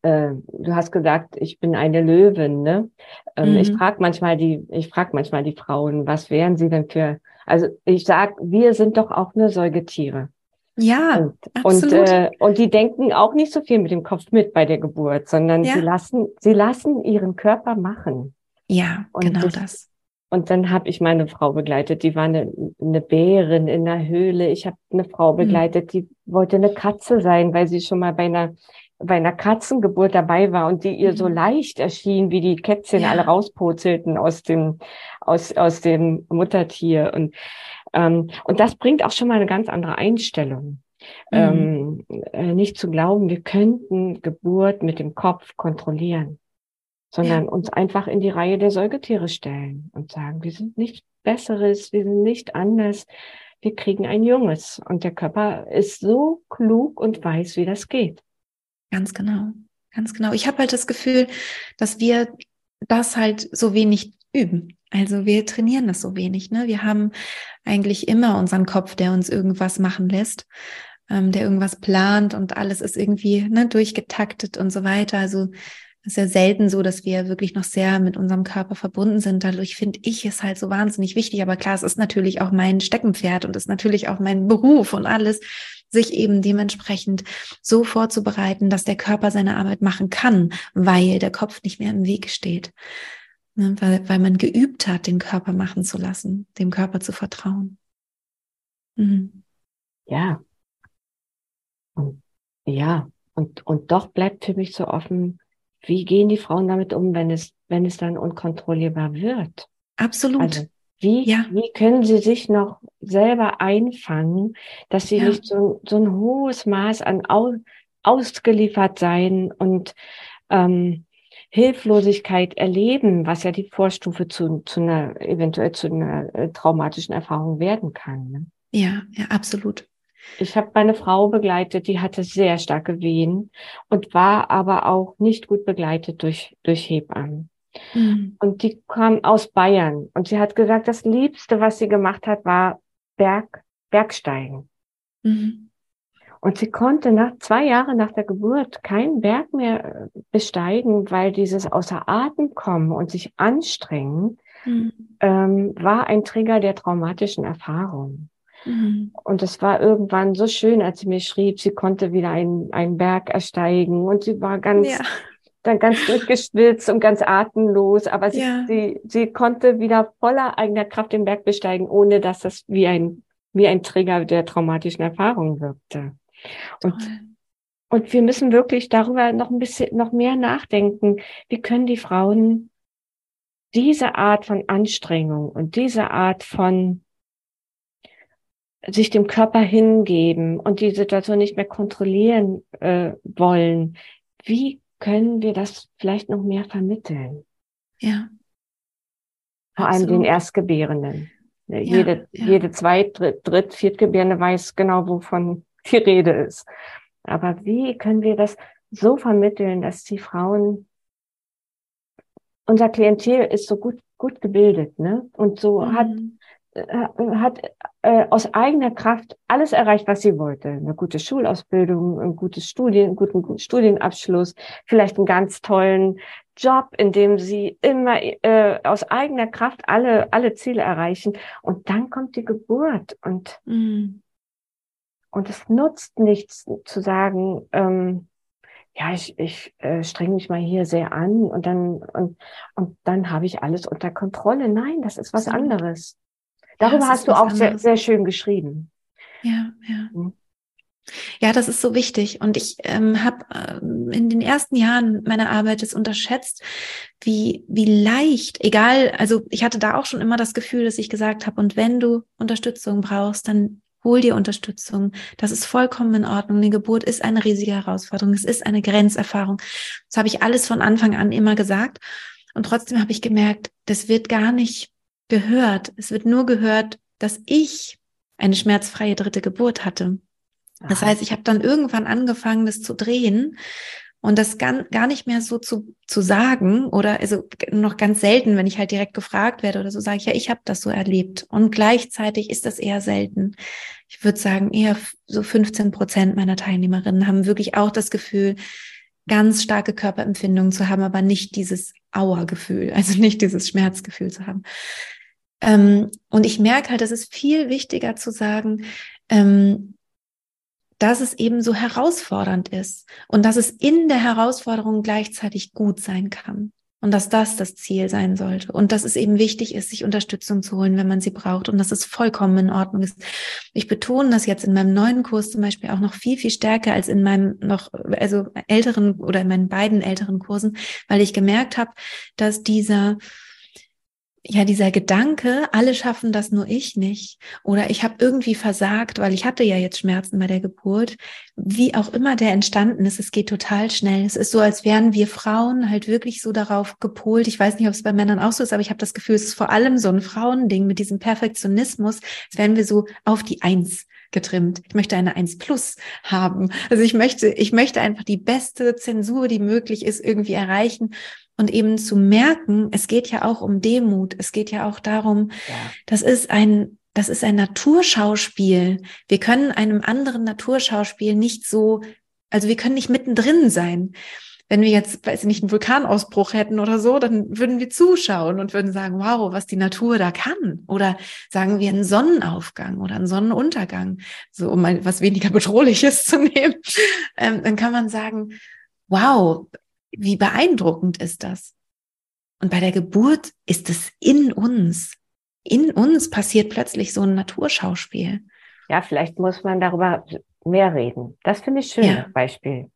äh, du hast gesagt, ich bin eine Löwin, ne? Ähm, mhm. Ich frage manchmal die, ich frage manchmal die Frauen, was wären sie denn für? Also ich sag, wir sind doch auch nur Säugetiere. Ja, und, absolut. Und, äh, und die denken auch nicht so viel mit dem Kopf mit bei der Geburt, sondern ja. sie lassen, sie lassen ihren Körper machen. Ja, und genau das. das. Und dann habe ich meine Frau begleitet, die war eine, eine Bärin in der Höhle. Ich habe eine Frau hm. begleitet, mhm. die wollte eine Katze sein, weil sie schon mal bei einer bei einer Katzengeburt dabei war und die ihr so hm. leicht erschien, wie die Kätzchen ja. alle rauspurzelten aus dem aus aus dem Muttertier und ähm, und das bringt auch schon mal eine ganz andere Einstellung. Mhm. Ähm, äh, nicht zu glauben, wir könnten Geburt mit dem Kopf kontrollieren, sondern ja. uns einfach in die Reihe der Säugetiere stellen und sagen, wir sind nicht Besseres, wir sind nicht anders, wir kriegen ein Junges. Und der Körper ist so klug und weiß, wie das geht. Ganz genau, ganz genau. Ich habe halt das Gefühl, dass wir das halt so wenig üben. Also wir trainieren das so wenig. Ne? Wir haben eigentlich immer unseren Kopf, der uns irgendwas machen lässt, ähm, der irgendwas plant und alles ist irgendwie ne, durchgetaktet und so weiter. Also ist ja selten so, dass wir wirklich noch sehr mit unserem Körper verbunden sind. Dadurch finde ich es halt so wahnsinnig wichtig. Aber klar, es ist natürlich auch mein Steckenpferd und ist natürlich auch mein Beruf und alles, sich eben dementsprechend so vorzubereiten, dass der Körper seine Arbeit machen kann, weil der Kopf nicht mehr im Weg steht ne, weil, weil man geübt hat, den Körper machen zu lassen, dem Körper zu vertrauen. Mhm. Ja. Und, ja, und, und doch bleibt für mich so offen, wie gehen die Frauen damit um, wenn es, wenn es dann unkontrollierbar wird? Absolut. Also, wie, ja. wie können sie sich noch selber einfangen, dass sie ja. nicht so, so ein hohes Maß an Au, ausgeliefert sein und ähm, Hilflosigkeit erleben, was ja die Vorstufe zu, zu einer, eventuell zu einer äh, traumatischen Erfahrung werden kann. Ne? Ja, ja, absolut. Ich habe meine Frau begleitet, die hatte sehr starke Wehen und war aber auch nicht gut begleitet durch, durch Hebammen. Mhm. Und die kam aus Bayern und sie hat gesagt, das Liebste, was sie gemacht hat, war Berg, Bergsteigen. Mhm. Und sie konnte nach zwei Jahren nach der Geburt keinen Berg mehr äh, besteigen, weil dieses außer Atem kommen und sich anstrengen mhm. ähm, war ein Trigger der traumatischen Erfahrung. Mhm. Und es war irgendwann so schön, als sie mir schrieb, sie konnte wieder einen, einen Berg ersteigen und sie war ganz, ja. Dann ganz durchgeschwitzt und ganz atemlos, aber sie, ja. sie, sie konnte wieder voller eigener Kraft den Berg besteigen, ohne dass das wie ein, wie ein Trigger der traumatischen Erfahrung wirkte. Und, und wir müssen wirklich darüber noch ein bisschen, noch mehr nachdenken. Wie können die Frauen diese Art von Anstrengung und diese Art von sich dem Körper hingeben und die Situation nicht mehr kontrollieren äh, wollen, wie können wir das vielleicht noch mehr vermitteln? Ja. Vor Absolut. allem den Erstgebärenden. Ja, jede, ja. jede Zweit-, Dritt-, Dritt-, Viertgebärende weiß genau, wovon die Rede ist. Aber wie können wir das so vermitteln, dass die Frauen, unser Klientel ist so gut gut gebildet, ne? Und so mhm. hat äh, hat äh, aus eigener Kraft alles erreicht, was sie wollte. Eine gute Schulausbildung, ein gutes Studien, einen guten Studienabschluss, vielleicht einen ganz tollen Job, in dem sie immer äh, aus eigener Kraft alle, alle Ziele erreichen. Und dann kommt die Geburt und, mhm. und es nutzt nichts zu sagen, ähm, ja, ich, ich äh, strenge mich mal hier sehr an und dann, und, und dann habe ich alles unter Kontrolle. Nein, das ist was anderes. Darüber ja, hast du auch sehr, sehr schön geschrieben. Ja, ja. Mhm. Ja, das ist so wichtig. Und ich ähm, habe ähm, in den ersten Jahren meiner Arbeit es unterschätzt, wie, wie leicht, egal, also ich hatte da auch schon immer das Gefühl, dass ich gesagt habe, und wenn du Unterstützung brauchst, dann hol dir Unterstützung. Das ist vollkommen in Ordnung. Die Geburt ist eine riesige Herausforderung. Es ist eine Grenzerfahrung. Das habe ich alles von Anfang an immer gesagt. Und trotzdem habe ich gemerkt, das wird gar nicht gehört. Es wird nur gehört, dass ich eine schmerzfreie dritte Geburt hatte. Das heißt, ich habe dann irgendwann angefangen, das zu drehen und das gar, gar nicht mehr so zu, zu sagen oder also noch ganz selten, wenn ich halt direkt gefragt werde oder so, sage ich, ja, ich habe das so erlebt. Und gleichzeitig ist das eher selten. Ich würde sagen, eher so 15 Prozent meiner Teilnehmerinnen haben wirklich auch das Gefühl, ganz starke Körperempfindungen zu haben, aber nicht dieses Auergefühl, also nicht dieses Schmerzgefühl zu haben. Ähm, und ich merke halt, es ist viel wichtiger zu sagen, ähm, dass es eben so herausfordernd ist und dass es in der Herausforderung gleichzeitig gut sein kann. Und dass das das Ziel sein sollte. Und dass es eben wichtig ist, sich Unterstützung zu holen, wenn man sie braucht. Und dass es vollkommen in Ordnung ist. Ich betone das jetzt in meinem neuen Kurs zum Beispiel auch noch viel, viel stärker als in meinem noch, also älteren oder in meinen beiden älteren Kursen, weil ich gemerkt habe, dass dieser, ja, dieser Gedanke, alle schaffen das, nur ich nicht. Oder ich habe irgendwie versagt, weil ich hatte ja jetzt Schmerzen bei der Geburt. Wie auch immer der entstanden ist, es geht total schnell. Es ist so, als wären wir Frauen halt wirklich so darauf gepolt. Ich weiß nicht, ob es bei Männern auch so ist, aber ich habe das Gefühl, es ist vor allem so ein Frauending mit diesem Perfektionismus, als wären wir so auf die Eins getrimmt. Ich möchte eine Eins plus haben. Also ich möchte, ich möchte einfach die beste Zensur, die möglich ist, irgendwie erreichen und eben zu merken, es geht ja auch um Demut, es geht ja auch darum, ja. das ist ein, das ist ein Naturschauspiel. Wir können einem anderen Naturschauspiel nicht so, also wir können nicht mittendrin sein. Wenn wir jetzt, weiß ich nicht, einen Vulkanausbruch hätten oder so, dann würden wir zuschauen und würden sagen, wow, was die Natur da kann. Oder sagen wir einen Sonnenaufgang oder einen Sonnenuntergang, so um mal was weniger Bedrohliches zu nehmen. Ähm, dann kann man sagen, wow, wie beeindruckend ist das? Und bei der Geburt ist es in uns. In uns passiert plötzlich so ein Naturschauspiel. Ja, vielleicht muss man darüber mehr reden. Das finde ich schön, ja. das Beispiel.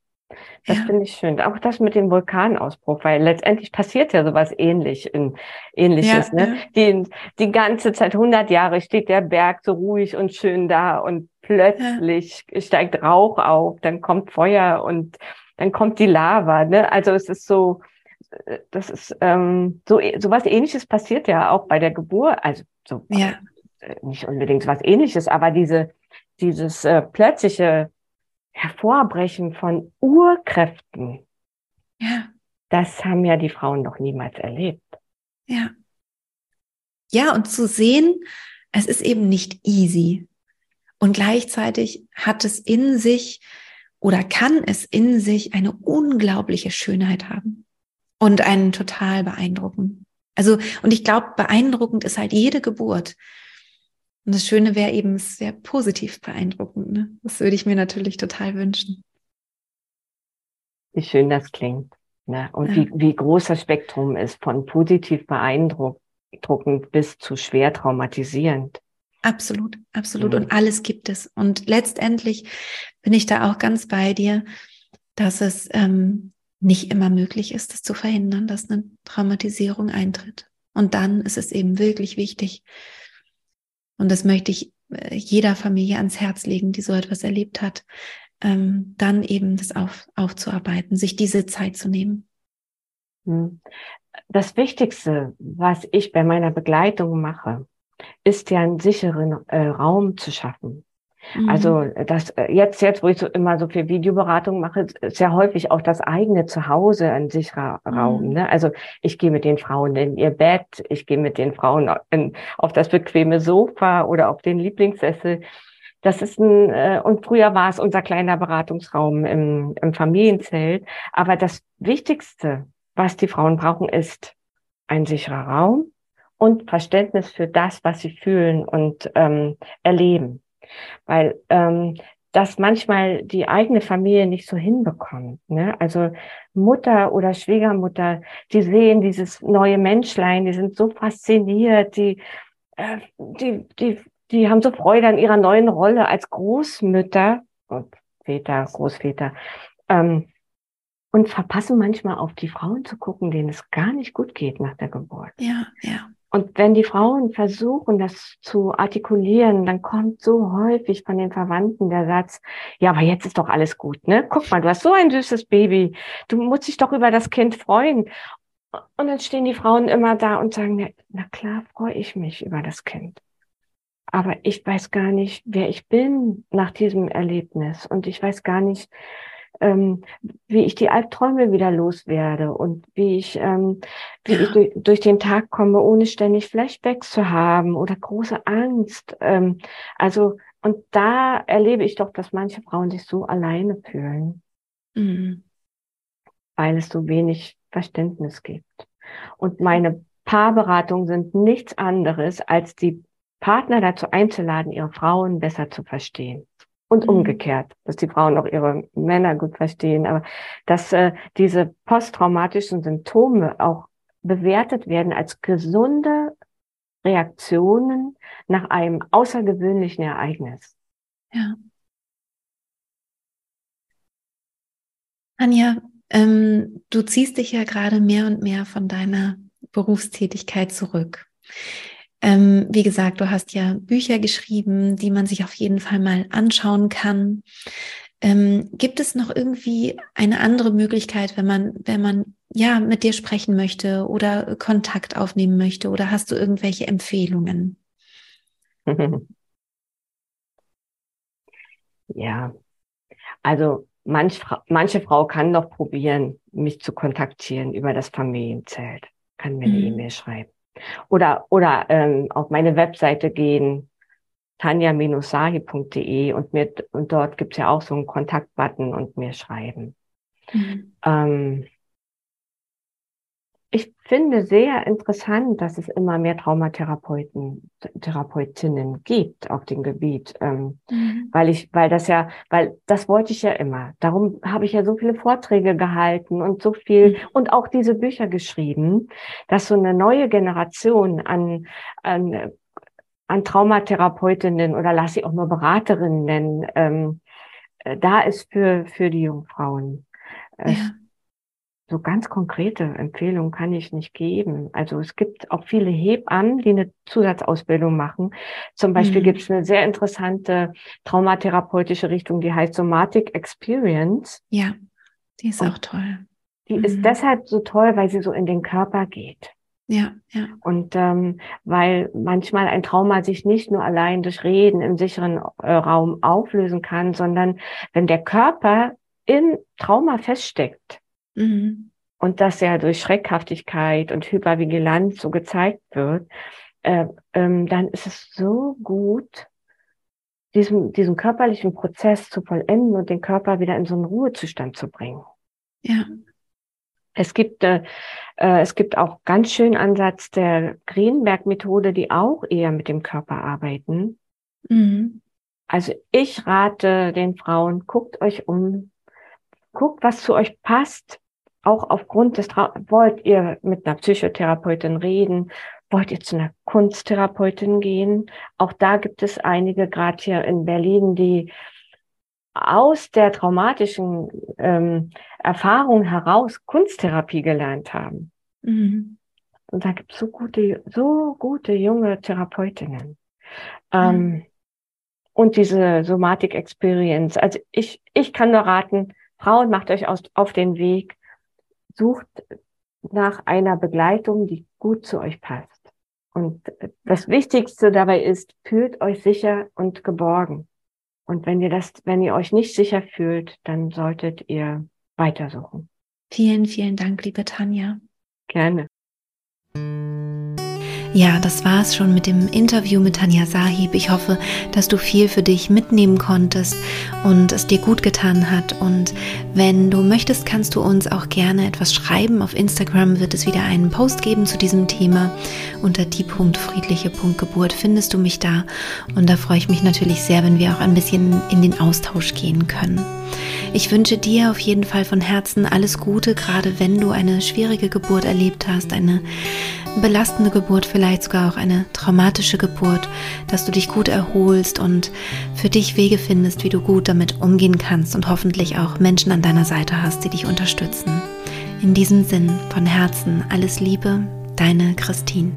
Das ja. finde ich schön. Auch das mit dem Vulkanausbruch, weil letztendlich passiert ja sowas ähnlich in, ähnliches, ja, ne? Die, die ganze Zeit, 100 Jahre steht der Berg so ruhig und schön da und plötzlich steigt Rauch auf, dann kommt Feuer und dann kommt die Lava. Ne? Also es ist so, das ist ähm, so so was Ähnliches passiert ja auch bei der Geburt. Also so ja. Äh, nicht unbedingt was Ähnliches, aber diese dieses äh, plötzliche Hervorbrechen von Urkräften. Ja. Das haben ja die Frauen noch niemals erlebt. Ja. Ja, und zu sehen, es ist eben nicht easy. Und gleichzeitig hat es in sich oder kann es in sich eine unglaubliche Schönheit haben und einen total beeindrucken. Also, und ich glaube, beeindruckend ist halt jede Geburt. Und das Schöne wäre eben sehr positiv beeindruckend. Ne? Das würde ich mir natürlich total wünschen. Wie schön das klingt. Ne? Und ja. wie, wie groß das Spektrum ist, von positiv beeindruckend bis zu schwer traumatisierend. Absolut, absolut. Und alles gibt es. Und letztendlich bin ich da auch ganz bei dir, dass es ähm, nicht immer möglich ist, das zu verhindern, dass eine Traumatisierung eintritt. Und dann ist es eben wirklich wichtig. Und das möchte ich äh, jeder Familie ans Herz legen, die so etwas erlebt hat, ähm, dann eben das auf, aufzuarbeiten, sich diese Zeit zu nehmen. Hm. Das Wichtigste, was ich bei meiner Begleitung mache, ist ja einen sicheren äh, Raum zu schaffen. Mhm. Also das äh, jetzt, jetzt, wo ich so immer so viel Videoberatung mache, ist ja häufig auch das eigene Zuhause ein sicherer mhm. Raum. Ne? Also ich gehe mit den Frauen in ihr Bett, ich gehe mit den Frauen in, auf das bequeme Sofa oder auf den Lieblingssessel. Das ist ein, äh, und früher war es unser kleiner Beratungsraum im, im Familienzelt. Aber das Wichtigste, was die Frauen brauchen, ist ein sicherer Raum und Verständnis für das, was sie fühlen und ähm, erleben. Weil ähm, das manchmal die eigene Familie nicht so hinbekommt. Ne? Also Mutter oder Schwiegermutter, die sehen dieses neue Menschlein, die sind so fasziniert, die, äh, die, die die haben so Freude an ihrer neuen Rolle als Großmütter und Väter, Großväter ähm, und verpassen manchmal auf die Frauen zu gucken, denen es gar nicht gut geht nach der Geburt. Ja, ja. Und wenn die Frauen versuchen, das zu artikulieren, dann kommt so häufig von den Verwandten der Satz, ja, aber jetzt ist doch alles gut, ne? Guck mal, du hast so ein süßes Baby. Du musst dich doch über das Kind freuen. Und dann stehen die Frauen immer da und sagen, na klar, freue ich mich über das Kind aber ich weiß gar nicht, wer ich bin nach diesem Erlebnis und ich weiß gar nicht, ähm, wie ich die Albträume wieder loswerde und wie ich, ähm, wie ich durch, durch, den Tag komme, ohne ständig Flashbacks zu haben oder große Angst. Ähm, also, und da erlebe ich doch, dass manche Frauen sich so alleine fühlen, mhm. weil es so wenig Verständnis gibt. Und meine Paarberatungen sind nichts anderes als die Partner dazu einzuladen, ihre Frauen besser zu verstehen. Und mhm. umgekehrt, dass die Frauen auch ihre Männer gut verstehen, aber dass äh, diese posttraumatischen Symptome auch bewertet werden als gesunde Reaktionen nach einem außergewöhnlichen Ereignis. Ja. Anja, ähm, du ziehst dich ja gerade mehr und mehr von deiner Berufstätigkeit zurück. Ähm, wie gesagt, du hast ja Bücher geschrieben, die man sich auf jeden Fall mal anschauen kann. Ähm, gibt es noch irgendwie eine andere Möglichkeit, wenn man, wenn man ja mit dir sprechen möchte oder Kontakt aufnehmen möchte? Oder hast du irgendwelche Empfehlungen? Ja, also manch, manche Frau kann doch probieren, mich zu kontaktieren über das Familienzelt, kann mir eine mhm. E-Mail schreiben. Oder, oder ähm, auf meine Webseite gehen, tanja-sahi.de und mir, und dort gibt's ja auch so einen Kontaktbutton und mir schreiben. Mhm. Ähm, ich finde sehr interessant, dass es immer mehr Traumatherapeuten, Therapeutinnen gibt auf dem Gebiet, ähm, mhm. weil ich, weil das ja, weil das wollte ich ja immer. Darum habe ich ja so viele Vorträge gehalten und so viel mhm. und auch diese Bücher geschrieben, dass so eine neue Generation an, an, an Traumatherapeutinnen oder lass sie auch nur Beraterinnen nennen, ähm, äh, da ist für, für die Jungfrauen. Ja so ganz konkrete Empfehlungen kann ich nicht geben. Also es gibt auch viele Hebammen, die eine Zusatzausbildung machen. Zum Beispiel mhm. gibt es eine sehr interessante traumatherapeutische Richtung, die heißt Somatic Experience. Ja, die ist Und auch toll. Die mhm. ist deshalb so toll, weil sie so in den Körper geht. Ja, ja. Und ähm, weil manchmal ein Trauma sich nicht nur allein durch Reden im sicheren äh, Raum auflösen kann, sondern wenn der Körper im Trauma feststeckt, Mhm. Und das ja durch Schreckhaftigkeit und Hypervigilanz so gezeigt wird, äh, ähm, dann ist es so gut, diesen, diesen körperlichen Prozess zu vollenden und den Körper wieder in so einen Ruhezustand zu bringen. Ja. Es gibt, äh, äh, es gibt auch ganz schön Ansatz der Greenberg-Methode, die auch eher mit dem Körper arbeiten. Mhm. Also ich rate den Frauen, guckt euch um, guckt, was zu euch passt, auch aufgrund des, Tra wollt ihr mit einer Psychotherapeutin reden? Wollt ihr zu einer Kunsttherapeutin gehen? Auch da gibt es einige, gerade hier in Berlin, die aus der traumatischen ähm, Erfahrung heraus Kunsttherapie gelernt haben. Mhm. Und da gibt es so gute, so gute junge Therapeutinnen. Ähm, mhm. Und diese Somatic Experience. Also ich, ich kann nur raten, Frauen, macht euch aus, auf den Weg, sucht nach einer Begleitung, die gut zu euch passt. Und das Wichtigste dabei ist, fühlt euch sicher und geborgen. Und wenn ihr das, wenn ihr euch nicht sicher fühlt, dann solltet ihr weitersuchen. Vielen, vielen Dank, liebe Tanja. Gerne. Ja, das war es schon mit dem Interview mit Tanja Sahib. Ich hoffe, dass du viel für dich mitnehmen konntest und es dir gut getan hat. Und wenn du möchtest, kannst du uns auch gerne etwas schreiben. Auf Instagram wird es wieder einen Post geben zu diesem Thema. Unter die.friedliche.geburt findest du mich da. Und da freue ich mich natürlich sehr, wenn wir auch ein bisschen in den Austausch gehen können. Ich wünsche dir auf jeden Fall von Herzen alles Gute, gerade wenn du eine schwierige Geburt erlebt hast, eine belastende Geburt, vielleicht sogar auch eine traumatische Geburt, dass du dich gut erholst und für dich Wege findest, wie du gut damit umgehen kannst und hoffentlich auch Menschen an deiner Seite hast, die dich unterstützen. In diesem Sinn von Herzen alles Liebe, deine Christine.